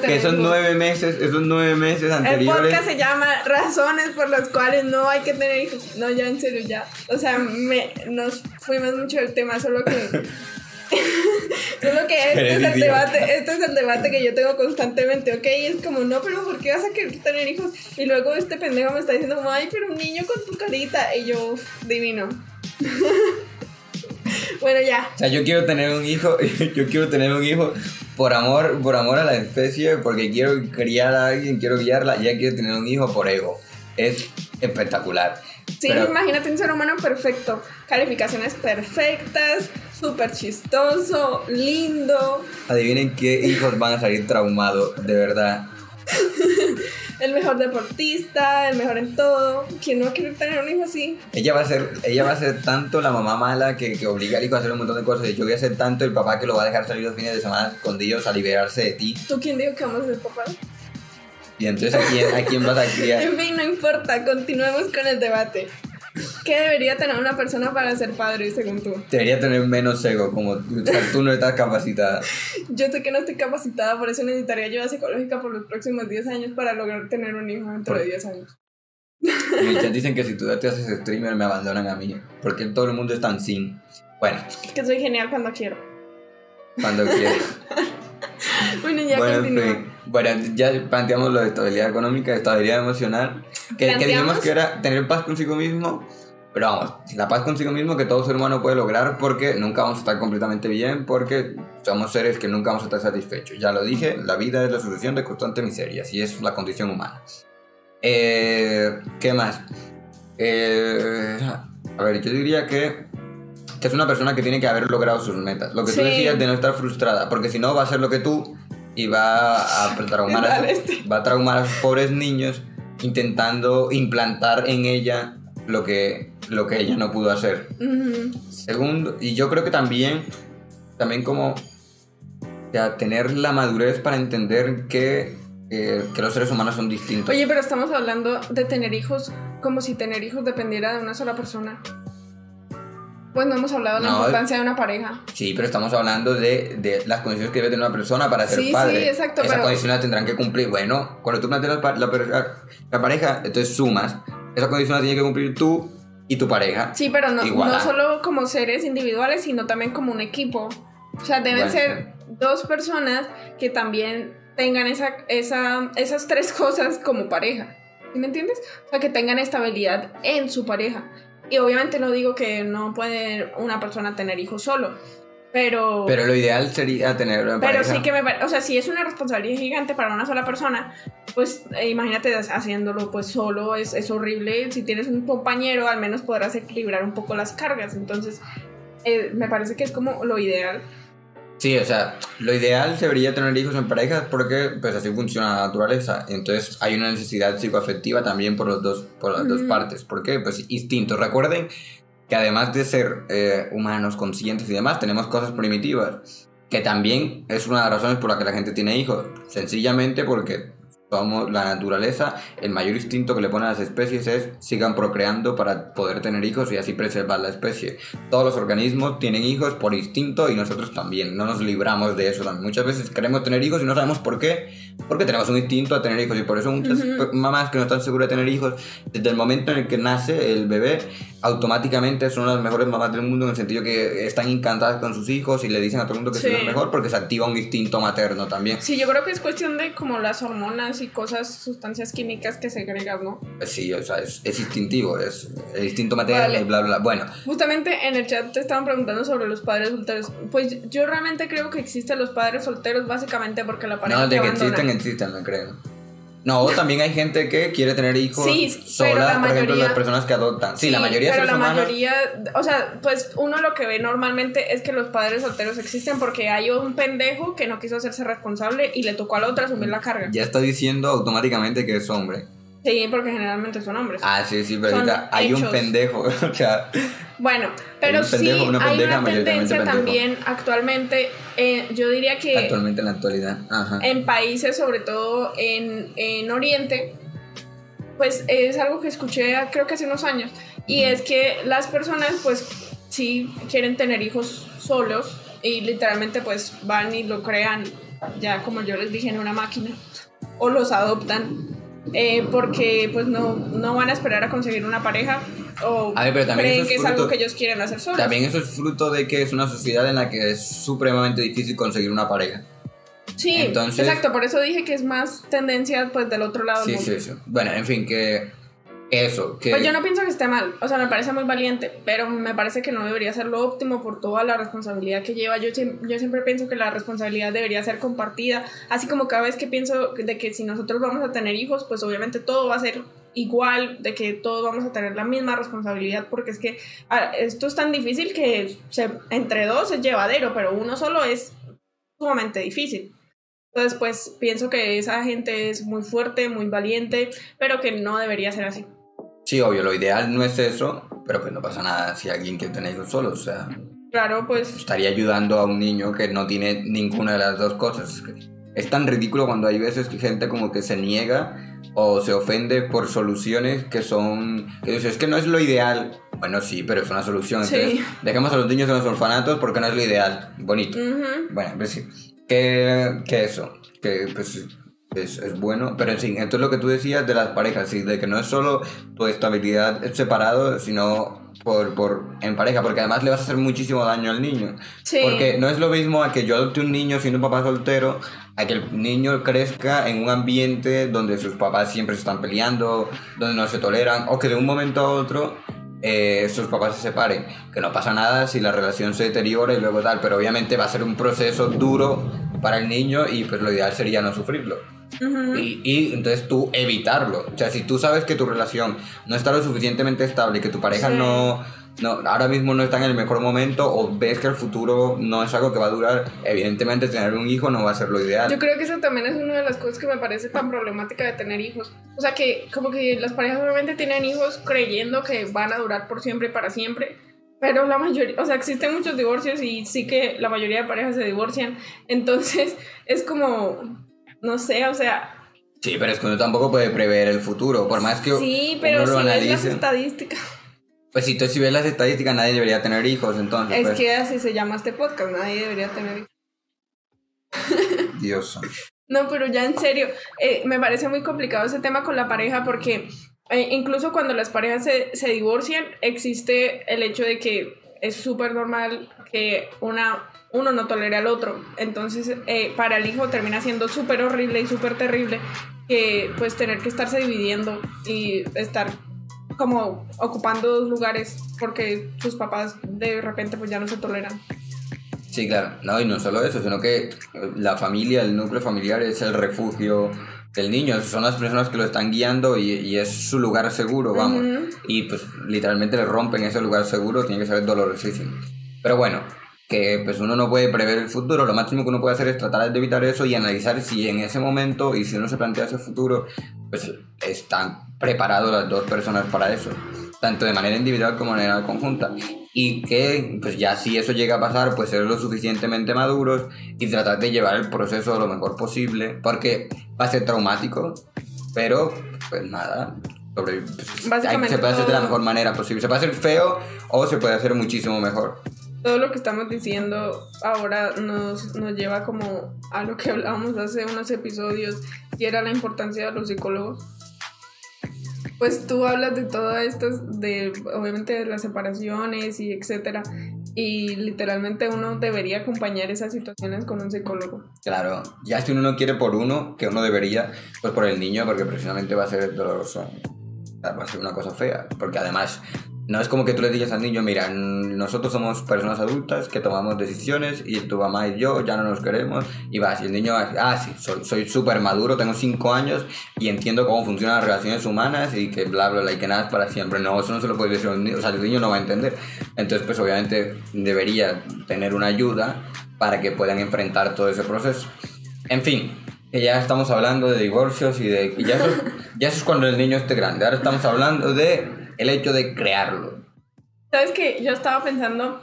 que esos nueve meses, esos nueve meses anteriores. El podcast se llama Razones por las cuales no hay que tener hijos. No, ya en serio, ya. O sea, me, nos fuimos mucho del tema, solo que. solo que este es el debate, este es el debate que yo tengo constantemente, ¿ok? Y es como, no, pero ¿por qué vas a querer tener hijos? Y luego este pendejo me está diciendo, ay, pero un niño con tu carita. Y yo, divino. bueno, ya. O sea, yo quiero tener un hijo, yo quiero tener un hijo por amor, por amor a la especie, porque quiero criar a alguien, quiero guiarla, ya quiero tener un hijo por ego. Es espectacular. Sí, imagínate un ser humano perfecto, calificaciones perfectas, súper chistoso, lindo. Adivinen qué hijos van a salir traumados, de verdad. el mejor deportista, el mejor en todo. ¿Quién no va a querer tener un hijo así? Ella va a ser, ella va a ser tanto la mamá mala que, que obliga al hijo a hacer un montón de cosas. Y yo voy a ser tanto el papá que lo va a dejar salir los fines de semana escondidos a liberarse de ti. ¿Tú quién dijo que vamos a ser papá? Y entonces, ¿a quién, ¿a quién vas a criar? en fin, no importa, continuemos con el debate. ¿Qué debería tener una persona para ser padre, según tú? Debería tener menos ego, como tú no estás capacitada. Yo sé que no estoy capacitada, por eso necesitaría ayuda psicológica por los próximos 10 años para lograr tener un hijo dentro de 10 años. Ya dicen que si tú te haces streamer me abandonan a mí, porque todo el mundo es tan sin. Bueno. Que soy genial cuando quiero. Cuando quiero. bueno, ya bueno, Bueno, ya planteamos lo de estabilidad económica, estabilidad emocional. Que, que dijimos que era tener paz consigo mismo. Pero vamos, la paz consigo mismo que todo ser humano puede lograr porque nunca vamos a estar completamente bien, porque somos seres que nunca vamos a estar satisfechos. Ya lo dije, la vida es la solución de constante miseria, y es la condición humana. Eh, ¿Qué más? Eh, a ver, yo diría que que es una persona que tiene que haber logrado sus metas. Lo que tú decías de no estar frustrada, porque si no va a ser lo que tú y va a traumar a, va a traumar a sus pobres niños intentando implantar en ella lo que, lo que ella no pudo hacer. Segundo, y yo creo que también, también como ya, tener la madurez para entender que, que los seres humanos son distintos. Oye, pero estamos hablando de tener hijos como si tener hijos dependiera de una sola persona. Pues no hemos hablado de la importancia de una pareja. Sí, pero estamos hablando de, de, las condiciones que debe tener una persona para ser padre. Sí, exacto. Esas condiciones las tendrán que cumplir. Bueno, cuando tú planteas la, la, pareja, entonces sumas. Esa condición la tienes que cumplir tú y tu pareja. Sí, pero no, no solo como seres individuales, sino también como un equipo. O sea, deben ser dos personas que también tengan esa, esa, esas tres cosas como pareja. ¿Sí me entiendes? O sea, que tengan estabilidad en su pareja. Y obviamente no digo que no puede una persona tener hijos solo, pero... Pero lo ideal sería tener una Pero sí que me... O sea, si es una responsabilidad gigante para una sola persona, pues eh, imagínate haciéndolo pues solo, es, es horrible. Si tienes un compañero, al menos podrás equilibrar un poco las cargas. Entonces, eh, me parece que es como lo ideal. Sí, o sea, lo ideal sería tener hijos en parejas porque pues así funciona la naturaleza. Entonces hay una necesidad psicoafectiva también por, los dos, por las dos partes. ¿Por qué? Pues instintos. Recuerden que además de ser eh, humanos, conscientes y demás, tenemos cosas primitivas. Que también es una de las razones por las que la gente tiene hijos. Sencillamente porque la naturaleza, el mayor instinto que le ponen a las especies es sigan procreando para poder tener hijos y así preservar la especie. Todos los organismos tienen hijos por instinto y nosotros también, no nos libramos de eso también. Muchas veces queremos tener hijos y no sabemos por qué, porque tenemos un instinto a tener hijos y por eso muchas mamás que no están seguras de tener hijos, desde el momento en el que nace el bebé, automáticamente son las mejores mamás del mundo en el sentido que están encantadas con sus hijos y le dicen a todo el mundo que sí. es mejor porque se activa un instinto materno también. Sí, yo creo que es cuestión de como las hormonas y cosas, sustancias químicas que se agregan, ¿no? Sí, o sea, es, es instintivo, es el instinto material y bla, bla, Bueno. Justamente en el chat te estaban preguntando sobre los padres solteros. Pues yo realmente creo que existen los padres solteros básicamente porque la pareja No, de que existen, existen, me creo. No, también hay gente que quiere tener hijos sí, sola, por ejemplo, las personas que adoptan. Sí, la mayoría Pero la mayoría, o sea, pues uno lo que ve normalmente es que los padres solteros existen porque hay un pendejo que no quiso hacerse responsable y le tocó a la otra asumir la carga. Ya está diciendo automáticamente que es hombre. Sí, porque generalmente son hombres. Ah, sí, sí, pero ahorita hay un pendejo. O sea, Bueno, pero un sí una hay una tendencia pendejo. también actualmente, eh, yo diría que actualmente en la actualidad. Ajá. en países, sobre todo en, en Oriente, pues es algo que escuché creo que hace unos años, y es que las personas pues sí quieren tener hijos solos y literalmente pues van y lo crean, ya como yo les dije, en una máquina, o los adoptan. Eh, porque pues no, no van a esperar a conseguir una pareja o A ver, pero también creen que es es algo que ellos quieren hacer solos. También eso es fruto de que es una sociedad en la que es supremamente difícil conseguir una pareja. Sí, Entonces- exacto, por eso dije que es más tendencia pues del otro lado Sí, del mundo. sí, sí. Bueno, en fin, que eso, que Pues yo no pienso que esté mal, o sea, me parece muy valiente, pero me parece que no debería ser lo óptimo por toda la responsabilidad que lleva. Yo, yo siempre pienso que la responsabilidad debería ser compartida, así como cada vez que pienso de que si nosotros vamos a tener hijos, pues obviamente todo va a ser igual, de que todos vamos a tener la misma responsabilidad, porque es que esto es tan difícil que se, entre dos es llevadero, pero uno solo es sumamente difícil. Entonces, pues pienso que esa gente es muy fuerte, muy valiente, pero que no debería ser así. Sí, obvio, lo ideal no es eso, pero pues no pasa nada si alguien quiere tener hijos solo, o sea, Claro, pues estaría ayudando a un niño que no tiene ninguna de las dos cosas. Es tan ridículo cuando hay veces que gente como que se niega o se ofende por soluciones que son... Que es que no es lo ideal. Bueno, sí, pero es una solución. Sí. Entonces, dejemos a los niños en los orfanatos porque no es lo ideal. Bonito. Bueno, pues sí. Que, que eso, que pues es, es bueno. Pero en fin, entonces lo que tú decías de las parejas, sí, de que no es solo tu estabilidad separado, sino por, por, en pareja, porque además le vas a hacer muchísimo daño al niño. sí. Porque no es lo mismo a que yo adopte un niño siendo un papá soltero, a que el niño crezca en un ambiente donde sus papás siempre se están peleando, donde no se toleran, o que de un momento a otro eh, sus papás se separen. Que no pasa nada si la relación se deteriora y luego tal, pero obviamente va a ser un proceso duro para el niño y pues lo ideal sería no sufrirlo. Y, y entonces tú evitarlo. O sea, si tú sabes que tu relación no está lo suficientemente estable, que tu pareja Sí. no, no, ahora mismo no está en el mejor momento o ves que el futuro no es algo que va a durar, evidentemente tener un hijo no va a ser lo ideal. Yo creo que eso también es una de las cosas que me parece tan problemática de tener hijos. O sea, que como que las parejas obviamente tienen hijos creyendo que van a durar por siempre y para siempre. Pero la mayoría, o sea, existen muchos divorcios y sí que la mayoría de parejas se divorcian. Entonces, es como, no sé, o sea, Sí, pero es que uno tampoco puede prever el futuro, por más que sí, pero uno si lo ves las analice. estadísticas. Pues si, tú, si ves las estadísticas nadie debería tener hijos, entonces. Es pues, que así se llama este podcast, nadie debería tener hijos. Dios. No, pero ya en serio, eh, me parece muy complicado ese tema con la pareja porque eh, incluso cuando las parejas se, se divorcian, existe el hecho de que es súper normal que una, uno no tolere al otro. Entonces, eh, para el hijo termina siendo súper horrible y súper terrible que pues tener que estarse dividiendo y estar como ocupando dos lugares porque sus papás de repente pues ya no se toleran. Sí, claro. No, y no solo eso, sino que la familia, el núcleo familiar es el refugio del niño. Son las personas que lo están guiando y, y es su lugar seguro, vamos. Ujú. Y pues literalmente le rompen ese lugar seguro, tiene que ser dolorosísimo. Pero bueno, que pues uno no puede prever el futuro, lo máximo que uno puede hacer es tratar de evitar eso y analizar si en ese momento y si uno se plantea ese futuro, pues están preparados las dos personas para eso, tanto de manera individual como de manera conjunta. Y que pues ya si eso llega a pasar, pues ser lo suficientemente maduros y tratar de llevar el proceso lo mejor posible, porque va a ser traumático, pero pues nada. sobre- pues, Básicamente se puede hacer de la mejor manera posible. Se puede hacer feo o se puede hacer muchísimo mejor. Todo lo que estamos diciendo ahora nos, nos lleva como a lo que hablábamos hace unos episodios y era la importancia de los psicólogos. Pues tú hablas de todo esto, de obviamente de las separaciones y etcétera, y literalmente uno debería acompañar esas situaciones con un psicólogo. Claro, ya si uno no quiere por uno, que uno debería, pues por el niño, porque precisamente va a ser doloroso. Va a ser una cosa fea, porque además no es como que tú le digas al niño, mira, nosotros somos personas adultas que tomamos decisiones y tu mamá y yo ya no nos queremos y vas, y el niño va, ah, sí, soy súper maduro, tengo 5 años y entiendo cómo funcionan las relaciones humanas y que bla, bla, bla, y que nada es para siempre. No, eso no se lo puede decir a un niño, o sea, el niño no va a entender. Entonces, pues obviamente debería tener una ayuda para que puedan enfrentar todo ese proceso. En fin, que ya estamos hablando de divorcios y de... y ya, eso, ya eso es cuando el niño esté grande. Ahora estamos hablando de el hecho de crearlo. ¿Sabes qué? Yo estaba pensando,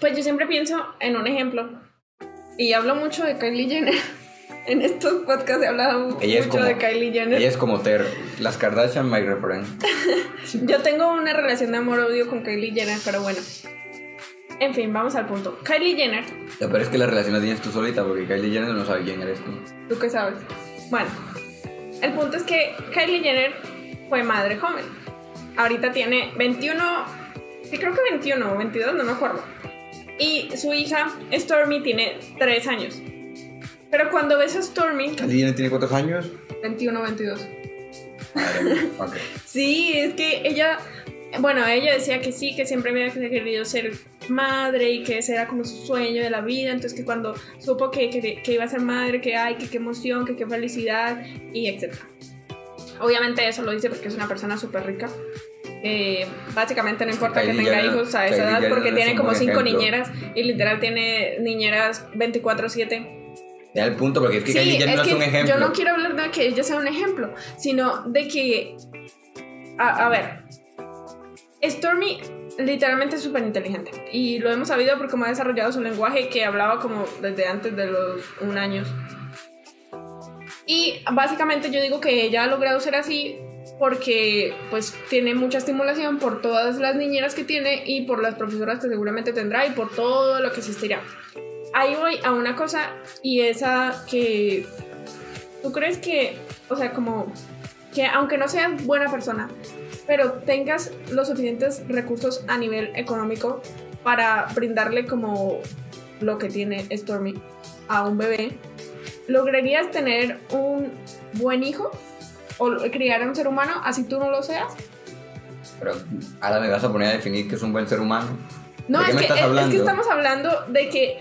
pues yo siempre pienso en un ejemplo. Y hablo mucho de Kylie Jenner. En estos podcasts he hablado Ella mucho como- de Kylie Jenner. Ella es como Ter. Las Kardashian, my reference. Yo tengo una relación de amor-odio con Kylie Jenner, pero bueno. En fin, vamos al punto. Kylie Jenner, Lo peor es que la relación la tienes tú solita porque Kylie Jenner no sabe quién eres tú. ¿tú qué sabes? Bueno, el punto es que Kylie Jenner fue madre joven. Ahorita tiene 21, sí creo que 21 o 22, no me acuerdo. Y su hija, Stormy, tiene 3 años. Pero cuando ves a Stormy, ¿Kylie Jenner tiene cuántos años? 21 o 22. Madre mía, ok. Sí, es que ella, bueno, ella decía que sí, que siempre había querido ser madre y que ese era como su sueño de la vida, entonces que cuando supo que, que- que iba a ser madre, que ay, que qué emoción, que qué felicidad y etc. Obviamente eso lo dice porque es una persona súper rica. Eh, básicamente no importa que Kylie tenga Jenner- hijos a esa Kylie edad Jenner porque tiene como cinco ejemplo. niñeras y literal tiene niñeras 24/7. Ya el punto, porque es que Sí, Kylie Jenner es no es que un ejemplo. yo no quiero hablar de que ella sea un ejemplo, sino de que, a, a ver, Stormy literalmente es súper inteligente y lo hemos sabido por cómo ha desarrollado su lenguaje que hablaba como desde antes de los un año. Y básicamente yo digo que ella ha logrado ser así porque pues tiene mucha estimulación por todas las niñeras que tiene y por las profesoras que seguramente tendrá y por todo lo que existirá. Ahí voy a una cosa y esa que tú crees que, o sea, como que aunque no seas buena persona, pero tengas los suficientes recursos a nivel económico para brindarle como lo que tiene Stormy a un bebé, ¿lograrías tener un buen hijo? ¿O criar a un ser humano así tú no lo seas? Pero ahora me vas a poner a definir qué es un buen ser humano. No, ¿De qué es me que, estás es- es hablando? que estamos hablando de que,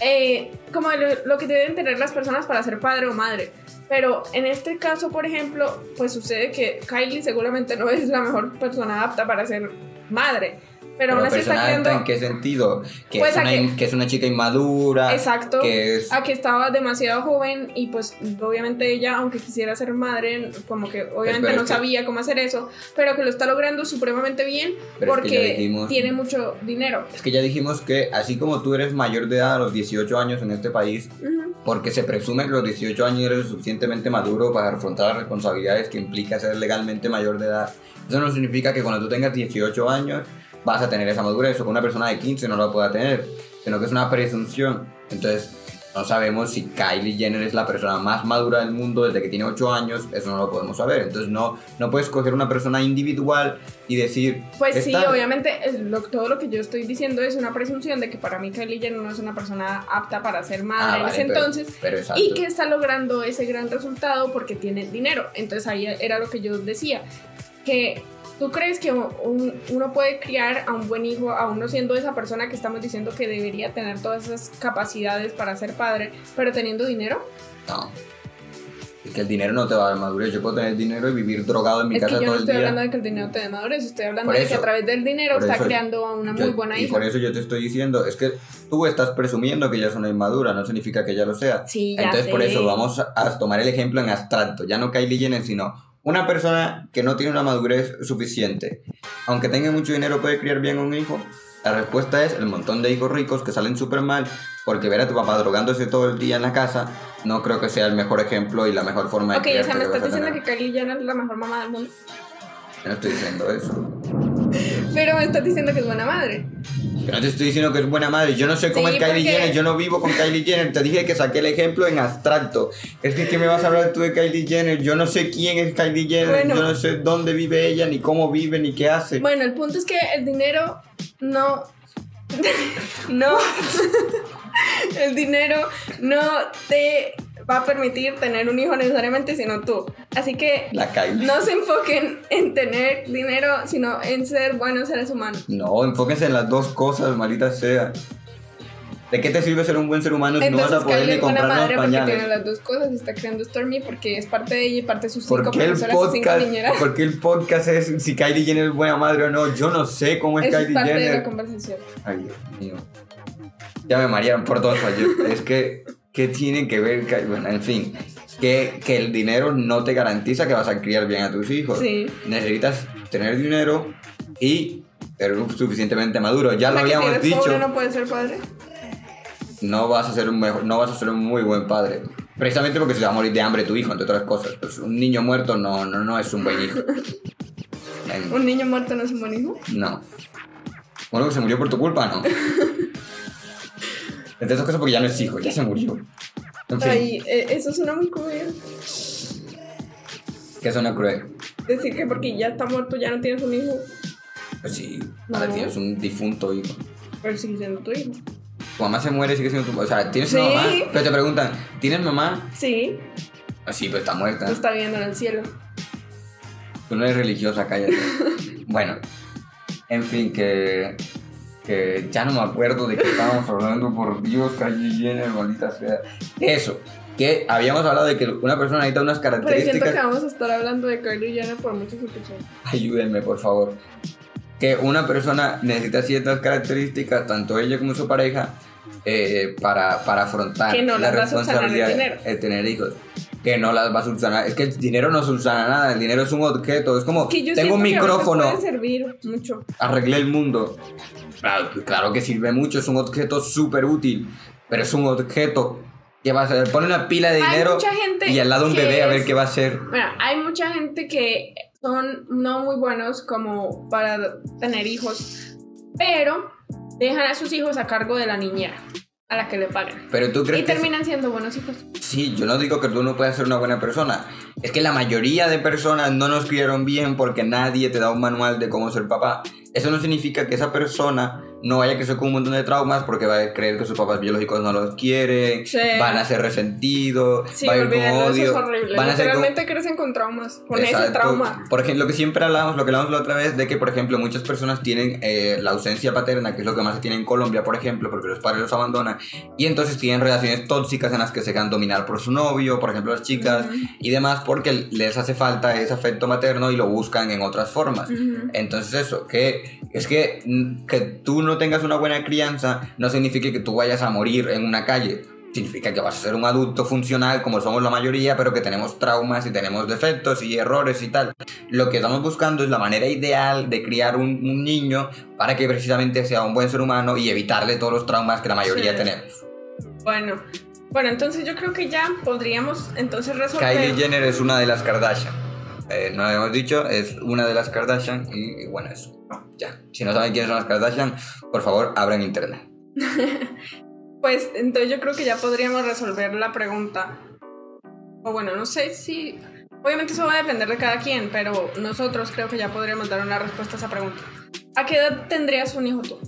eh, como lo, lo que deben tener las personas para ser padre o madre. Pero en este caso, por ejemplo, pues sucede que Kylie seguramente no es la mejor persona apta para ser madre. Pero, aún así está personal, creando... ¿En qué sentido? Que, Pues es una, que- que es una chica inmadura. Exacto. Que es. A que estaba demasiado joven y pues obviamente ella, aunque quisiera ser madre, como que obviamente pero no es que- sabía cómo hacer eso, pero que lo está logrando supremamente bien Pero es porque dijimos- tiene mucho dinero. Es que ya dijimos que así como tú eres mayor de edad a los 18 años en este país, Ujú. porque se presume que los 18 años eres suficientemente maduro para afrontar las responsabilidades que implica ser legalmente mayor de edad. Eso no significa que cuando tú tengas 18 años vas a tener esa madurez o que una persona de 15 no la pueda tener, sino que es una presunción. Entonces, no sabemos si Kylie Jenner es la persona más madura del mundo desde que tiene 8 años, eso no lo podemos saber. Entonces, no, no puedes coger una persona individual y decir... Pues sí, "Esta- obviamente es lo- todo lo que yo estoy diciendo es una presunción de que para mí Kylie Jenner no es una persona apta para ser madre Ah, en vale, ese pero- entonces pero y que está logrando ese gran resultado porque tiene dinero. Entonces ahí era lo que yo decía, que tú crees que un- uno puede criar a un buen hijo, aún no siendo esa persona que estamos diciendo que debería tener todas esas capacidades para ser padre, pero teniendo dinero. No. Es que el dinero no te va a dar madurez. Yo puedo tener dinero y vivir drogado en mi Es que casa yo no el estoy día. hablando de que el dinero te dé madurez, estoy hablando Por de que eso- a través del dinero por está eso creando a una Yo- muy buena y hija. por eso yo te estoy diciendo, es que tú estás presumiendo que ella es una inmadura, no significa que ella lo sea. Sí, ya Entonces por sé. eso vamos a, a tomar el ejemplo en abstracto, ya no Kylie Jenner, sino una persona que no tiene una madurez suficiente. Aunque tenga mucho dinero, ¿puede criar bien a un hijo? La respuesta es el montón de hijos ricos que salen súper mal porque ver a tu papá drogándose todo el día en la casa no creo que sea el mejor ejemplo y la mejor forma de Ok, o sea, me estás diciendo que Kylie Jenner es la mejor mamá del mundo. Yo no estoy diciendo eso. Pero me estás diciendo que es buena madre. Yo no te estoy diciendo que es buena madre. Yo no sé cómo Sí, es Kylie porque- Jenner. Yo no vivo con Kylie Jenner. Te dije que saqué el ejemplo en abstracto. Es que, ¿qué me vas a hablar tú de Kylie Jenner? Yo no sé quién es Kylie Jenner. Bueno. Yo no sé dónde vive ella, ni cómo vive, ni qué hace. Bueno, el punto es que el dinero no. no. el dinero no te va a permitir tener un hijo necesariamente, sino tú. Así que La Kylie. no se enfoquen en tener dinero, sino en ser buenos seres humanos. No, enfóquense en las dos cosas, maldita sea. ¿De qué te sirve ser un buen ser humano si no vas Entonces, a poder Kylie ni es buena comprar los madre porque tiene pañales? las dos cosas está creando Stormy porque es parte de ella y parte de sus cinco ¿Por qué, el profesoras cinco niñeras. ¿Por qué el podcast es si Kylie Jenner es buena madre o no? Yo no sé cómo es Eso es Kylie parte de la Jenner. conversación. Ay, Dios mío. Ya me marearon por todos fallos. Es que ¿Qué tiene que ver? Bueno, en fin, que, que el dinero no te garantiza que vas a criar bien a tus hijos. Sí. Necesitas tener dinero y ser suficientemente maduro. Ya lo O sea, que si habíamos eres dicho. pobre no puedes ser padre. no vas a ser un mejor, no vas a ser un muy buen padre. Precisamente porque se va a morir de hambre tu hijo, entre otras cosas. Pues un niño muerto no, no, no es un buen hijo. Un niño muerto no es un buen hijo. no. Bueno, que se murió por tu culpa, ¿no? Entre otras cosas porque ya no es hijo, ya se murió. En fin, Ay, eh, eso suena muy cruel. que suena cruel. Decir que porque ya está muerto ya no tienes un hijo, Pues sí, No. ahora tienes un difunto hijo. pero sigue siendo tu hijo. Tu mamá se muere, sigue siendo tu... O sea, tienes Sí. una mamá, pero te preguntan, ¿tienes mamá? Sí, Ah, sí, pero está muerta. está viviendo en el cielo. Tú no eres religiosa, cállate. bueno, en fin, que, que ya no me acuerdo de qué estábamos hablando, por Dios, calle llena, maldita sea. Eso, que habíamos hablado de que una persona necesita unas Pero siento características. que vamos a estar hablando de Kylie Jenner por muchos episodios. Ayúdenme, por favor. Que una persona necesita ciertas características, tanto ella como su pareja, eh, para, para afrontar Que no la responsabilidad de tener hijos. Que no las va a subsanar. Es que el dinero no subsana nada, el dinero es un objeto. Es como, Que yo tengo un que micrófono, puede servir mucho. arreglé el mundo. Claro, claro que sirve mucho, es un objeto súper útil, pero es un objeto que va a hacer. Pone una pila de dinero y al lado un que bebé a ver es- qué va a hacer. Bueno, hay mucha gente que son no muy buenos como para tener hijos, pero dejan a sus hijos a cargo de la niñera a la que le pagan. Pero tú Y crees que... terminan siendo buenos hijos. Sí, yo no digo que tú no puedas ser una buena persona. Es que la mayoría de personas no nos criaron bien porque nadie te da un manual de cómo ser papá. Eso no significa que esa persona no vaya a crecer con un montón de traumas porque va a creer que sus papás biológicos no los quieren, Sí. van a ser resentidos, Sí, va a ir con olvídenlo, eso odio. es horrible. van a ser con- Literalmente crecen con traumas, con ese trauma. Por ejemplo, lo que siempre hablamos, lo que hablamos la otra vez, de que, por ejemplo, muchas personas tienen eh, la ausencia paterna, que es lo que más se tiene en Colombia, por ejemplo, porque los padres los abandonan, y entonces tienen relaciones tóxicas en las que se dejan dominar por su novio, por ejemplo, las chicas, y demás, porque les hace falta ese afecto materno y lo buscan en otras formas. Entonces eso, que es que, mm, que tú no tengas una buena crianza no significa que tú vayas a morir en una calle. Significa que vas a ser un adulto funcional como somos la mayoría, pero que tenemos traumas y tenemos defectos y errores y tal. Lo que estamos buscando es la manera ideal de criar un, un niño para que precisamente sea un buen ser humano y evitarle todos los traumas que la mayoría Sí. tenemos. Bueno, bueno, entonces yo creo que ya podríamos entonces resolver. Kylie Jenner es una de las Kardashian. Eh, no lo habíamos dicho, es una de las Kardashian y, y bueno, eso. Ya. Si no saben quiénes son las Kardashian, por favor, abran internet. Pues entonces yo creo que ya podríamos resolver la pregunta. O bueno, no sé si... Obviamente eso va a depender de cada quien, pero nosotros creo que ya podríamos dar una respuesta a esa pregunta. ¿A qué edad tendrías un hijo tú?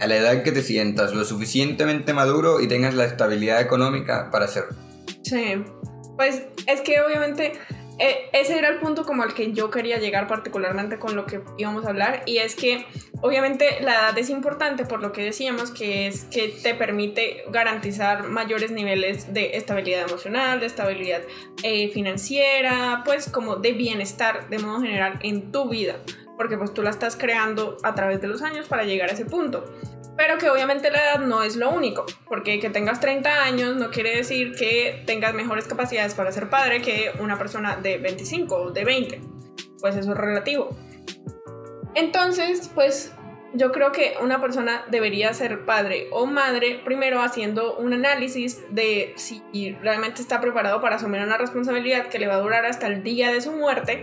A la edad que te sientas lo suficientemente maduro y tengas la estabilidad económica para hacerlo. Sí. Pues es que obviamente eh, ese era el punto como al que yo quería llegar particularmente con lo que íbamos a hablar y es que obviamente la edad es importante por lo que decíamos que es que te permite garantizar mayores niveles de estabilidad emocional, de estabilidad eh, financiera, pues como de bienestar de modo general en tu vida porque pues tú la estás creando a través de los años para llegar a ese punto. Pero que obviamente la edad no es lo único, porque que tengas 30 años no quiere decir que tengas mejores capacidades para ser padre que una persona de 25 o de 20. Pues eso es relativo. Entonces, pues yo creo que una persona debería ser padre o madre primero haciendo un análisis de si realmente está preparado para asumir una responsabilidad que le va a durar hasta el día de su muerte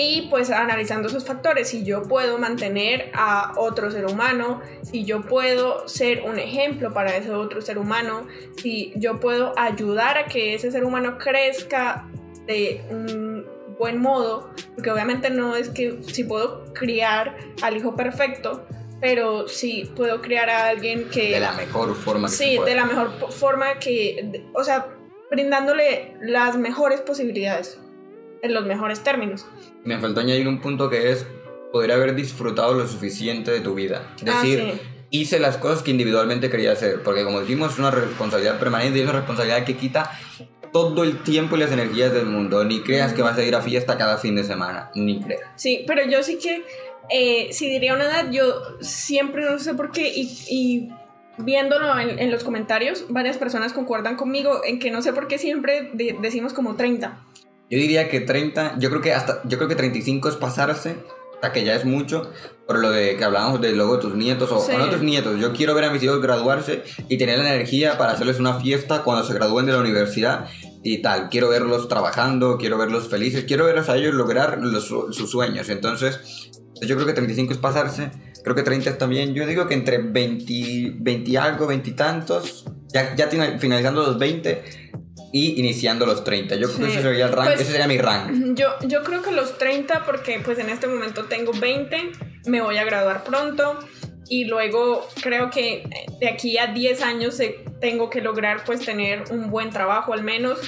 y pues analizando esos factores, si yo puedo mantener a otro ser humano, si yo puedo ser un ejemplo para ese otro ser humano, si yo puedo ayudar a que ese ser humano crezca de un buen modo, porque obviamente no es que si puedo criar al hijo perfecto, pero sí puedo criar a alguien que... De la mejor forma que se Sí, pueda. de la mejor forma que, o sea, brindándole las mejores posibilidades, en los mejores términos. Me faltó añadir un punto que es poder haber disfrutado lo suficiente de tu vida. Es Ah, decir, sí. hice las cosas que individualmente quería hacer, porque como dijimos, es una responsabilidad permanente y es una responsabilidad que quita todo el tiempo y las energías del mundo. Ni creas que vas a ir a fiesta cada fin de semana, ni creas. Sí, pero yo sí que, eh, si diría una edad, yo siempre no sé por qué, y, y viéndolo en, en los comentarios, varias personas concuerdan conmigo en que no sé por qué siempre de- decimos como 30. Yo diría que 30, yo creo que hasta, yo creo que 35 es pasarse, sea que ya es mucho, por lo de que hablábamos de luego tus nietos, o, Sí. o no tus nietos, yo quiero ver a mis hijos graduarse y tener la energía para hacerles una fiesta cuando se gradúen de la universidad y tal, quiero verlos trabajando, quiero verlos felices, quiero verlos a ellos lograr los su- sus sueños, entonces yo creo que 35 es pasarse, creo que 30 es también, yo digo que entre 20, 20 y algo, 20 y tantos, ya, ya finalizando los 20 y iniciando los 30. Yo creo que ese sería el rank, Pues- ese sería mi rank. Yo, yo creo que los 30 porque pues en este momento tengo 20, me voy a graduar pronto y luego creo que de aquí a 10 años tengo que lograr pues tener un buen trabajo al menos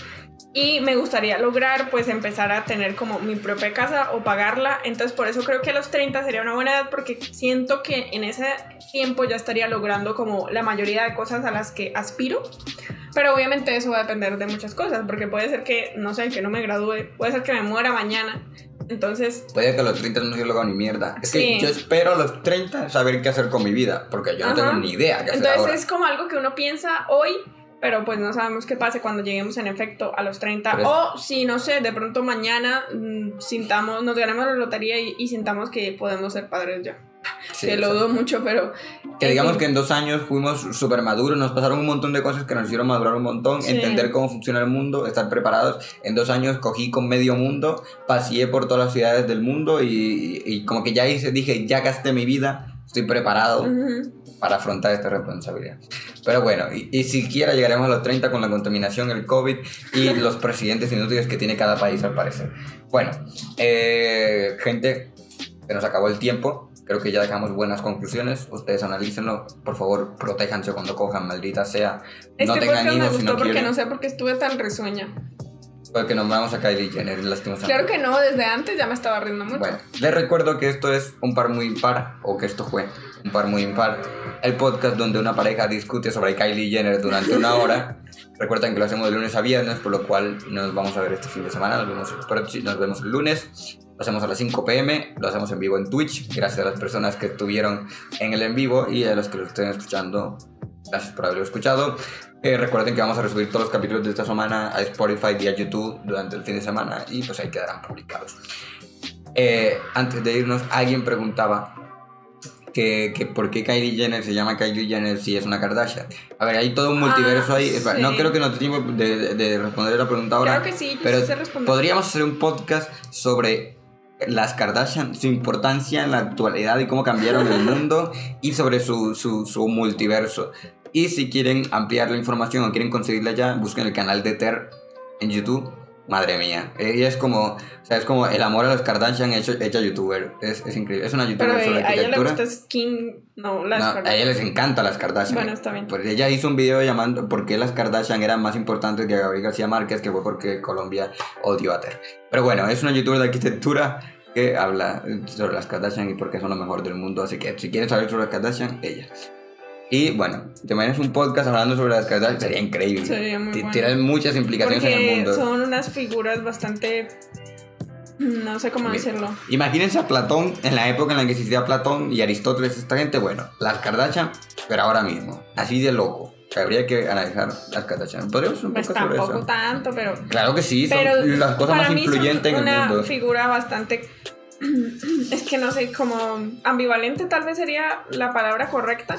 y me gustaría lograr pues empezar a tener como mi propia casa o pagarla, entonces por eso creo que a los 30 sería una buena edad porque siento que en ese tiempo ya estaría logrando como la mayoría de cosas a las que aspiro. Pero obviamente eso va a depender de muchas cosas, porque puede ser que, no sé, que no me gradúe, puede ser que me muera mañana. Entonces, Puede que a los 30 no se logado ni mierda. Es Sí. que yo espero a los 30 saber qué hacer con mi vida, porque yo no Ajá. tengo ni idea qué hacer entonces ahora. es como algo que uno piensa hoy, pero pues no sabemos qué pase cuando lleguemos en efecto a los 30. Pero es- O si, no sé, de pronto mañana mm, sintamos, nos ganemos la lotería y, y sintamos que podemos ser padres ya. Sí, que lo dudo mucho, pero... Que digamos que en dos años fuimos súper maduros, nos pasaron un montón de cosas que nos hicieron madurar un montón, Sí. entender cómo funciona el mundo, estar preparados. En dos años cogí con medio mundo, paseé por todas las ciudades del mundo y, y como que ya hice, dije, ya gasté mi vida, estoy preparado para afrontar esta responsabilidad. Pero bueno, y, y siquiera llegaremos a los 30 con la contaminación, el COVID y los presidentes inútiles que tiene cada país al parecer. Bueno, eh, gente, se nos acabó el tiempo. Creo que ya dejamos buenas conclusiones. Ustedes analícenlo. Por favor, protéjanse cuando cojan, maldita sea. Este no tengan podcast me hijos si gustó no porque quieren. no sé por qué estuve tan risueña. Porque nos vamos a Kylie Jenner, lastimosamente. Claro que no, desde antes ya me estaba riendo mucho. Bueno, les recuerdo que esto es un par muy impar, o que esto fue un par muy impar, el podcast donde una pareja discute sobre Kylie Jenner durante una hora. Recuerden que lo hacemos de lunes a viernes, por lo cual nos vamos a ver este fin de semana. Nos vemos, nos vemos el lunes. Lo hacemos a las 5 pm, lo hacemos en vivo en Twitch. Gracias a las personas que estuvieron en el en vivo y a los que lo estén escuchando. Gracias por haberlo escuchado. Eh, recuerden que vamos a resubir todos los capítulos de esta semana a Spotify y a YouTube durante el fin de semana y pues ahí quedarán publicados. Eh, antes de irnos, alguien preguntaba que, que por qué Kylie Jenner se llama Kylie Jenner si es una Kardashian. A ver, hay todo un multiverso Ah, ahí. Espera, No sí. creo que no tenga tiempo de, de- de responder la pregunta ahora. Claro que sí, yo pero sí sé podríamos hacer un podcast sobre las Kardashian, su importancia en la actualidad y cómo cambiaron el mundo y sobre su, su, su multiverso. Y si quieren ampliar la información o quieren conseguirla ya, busquen el canal de Ter en YouTube. Madre mía, ella es como, o sea, es como el amor a los Kardashian hecho, hecha youtuber. Es, es increíble. Es una Pero youtuber sobre eh, a ella le gusta Skin. No, las No, a Kardashian. ella les encanta las Kardashian. Bueno, está bien. Pues ella hizo un video llamando por qué las Kardashian eran más importantes que Gabriel García Márquez, que fue porque Colombia odió a Ter. Pero bueno, es una youtuber de arquitectura que habla sobre las Kardashian y por qué son lo mejor del mundo. Así que si quieren saber sobre las Kardashian, ella. Y bueno, te imaginas un podcast hablando sobre las Kardashian, sería increíble. Sería muy bueno. Muchas implicaciones en el mundo. son unas figuras bastante. No sé cómo Bien. decirlo. Imagínense a Platón en la época en la que existía Platón y Aristóteles, esta gente, bueno, las Kardashian, pero ahora mismo, así de loco. Habría que analizar las Kardashian. Podríamos un Pues podcast sobre tampoco eso. tanto, pero. Claro que sí, son Pero las cosas más influyentes en el una mundo. figura bastante. Es que no sé, como ambivalente tal vez sería la palabra correcta.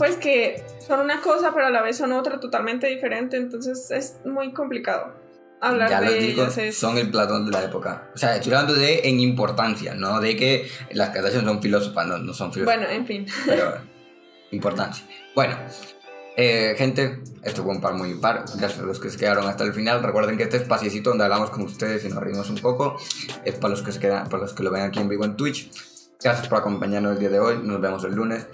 Pues que son una cosa, pero a la vez son otra totalmente diferente. Entonces es muy complicado hablar Ya de les digo, ellas. son el Platón de la época. O sea, estoy hablando de en importancia, no de que las Kardashian son filósofas, no, no son filósofas, Bueno, en fin. pero importancia. Bueno, eh, gente, esto fue un par muy impar. Gracias a los que se quedaron hasta el final. Recuerden que este espaciecito donde hablamos con ustedes y nos reímos un poco es para los que se quedan, para los que lo ven aquí en vivo en Twitch. Gracias por acompañarnos el día de hoy. Nos vemos el lunes.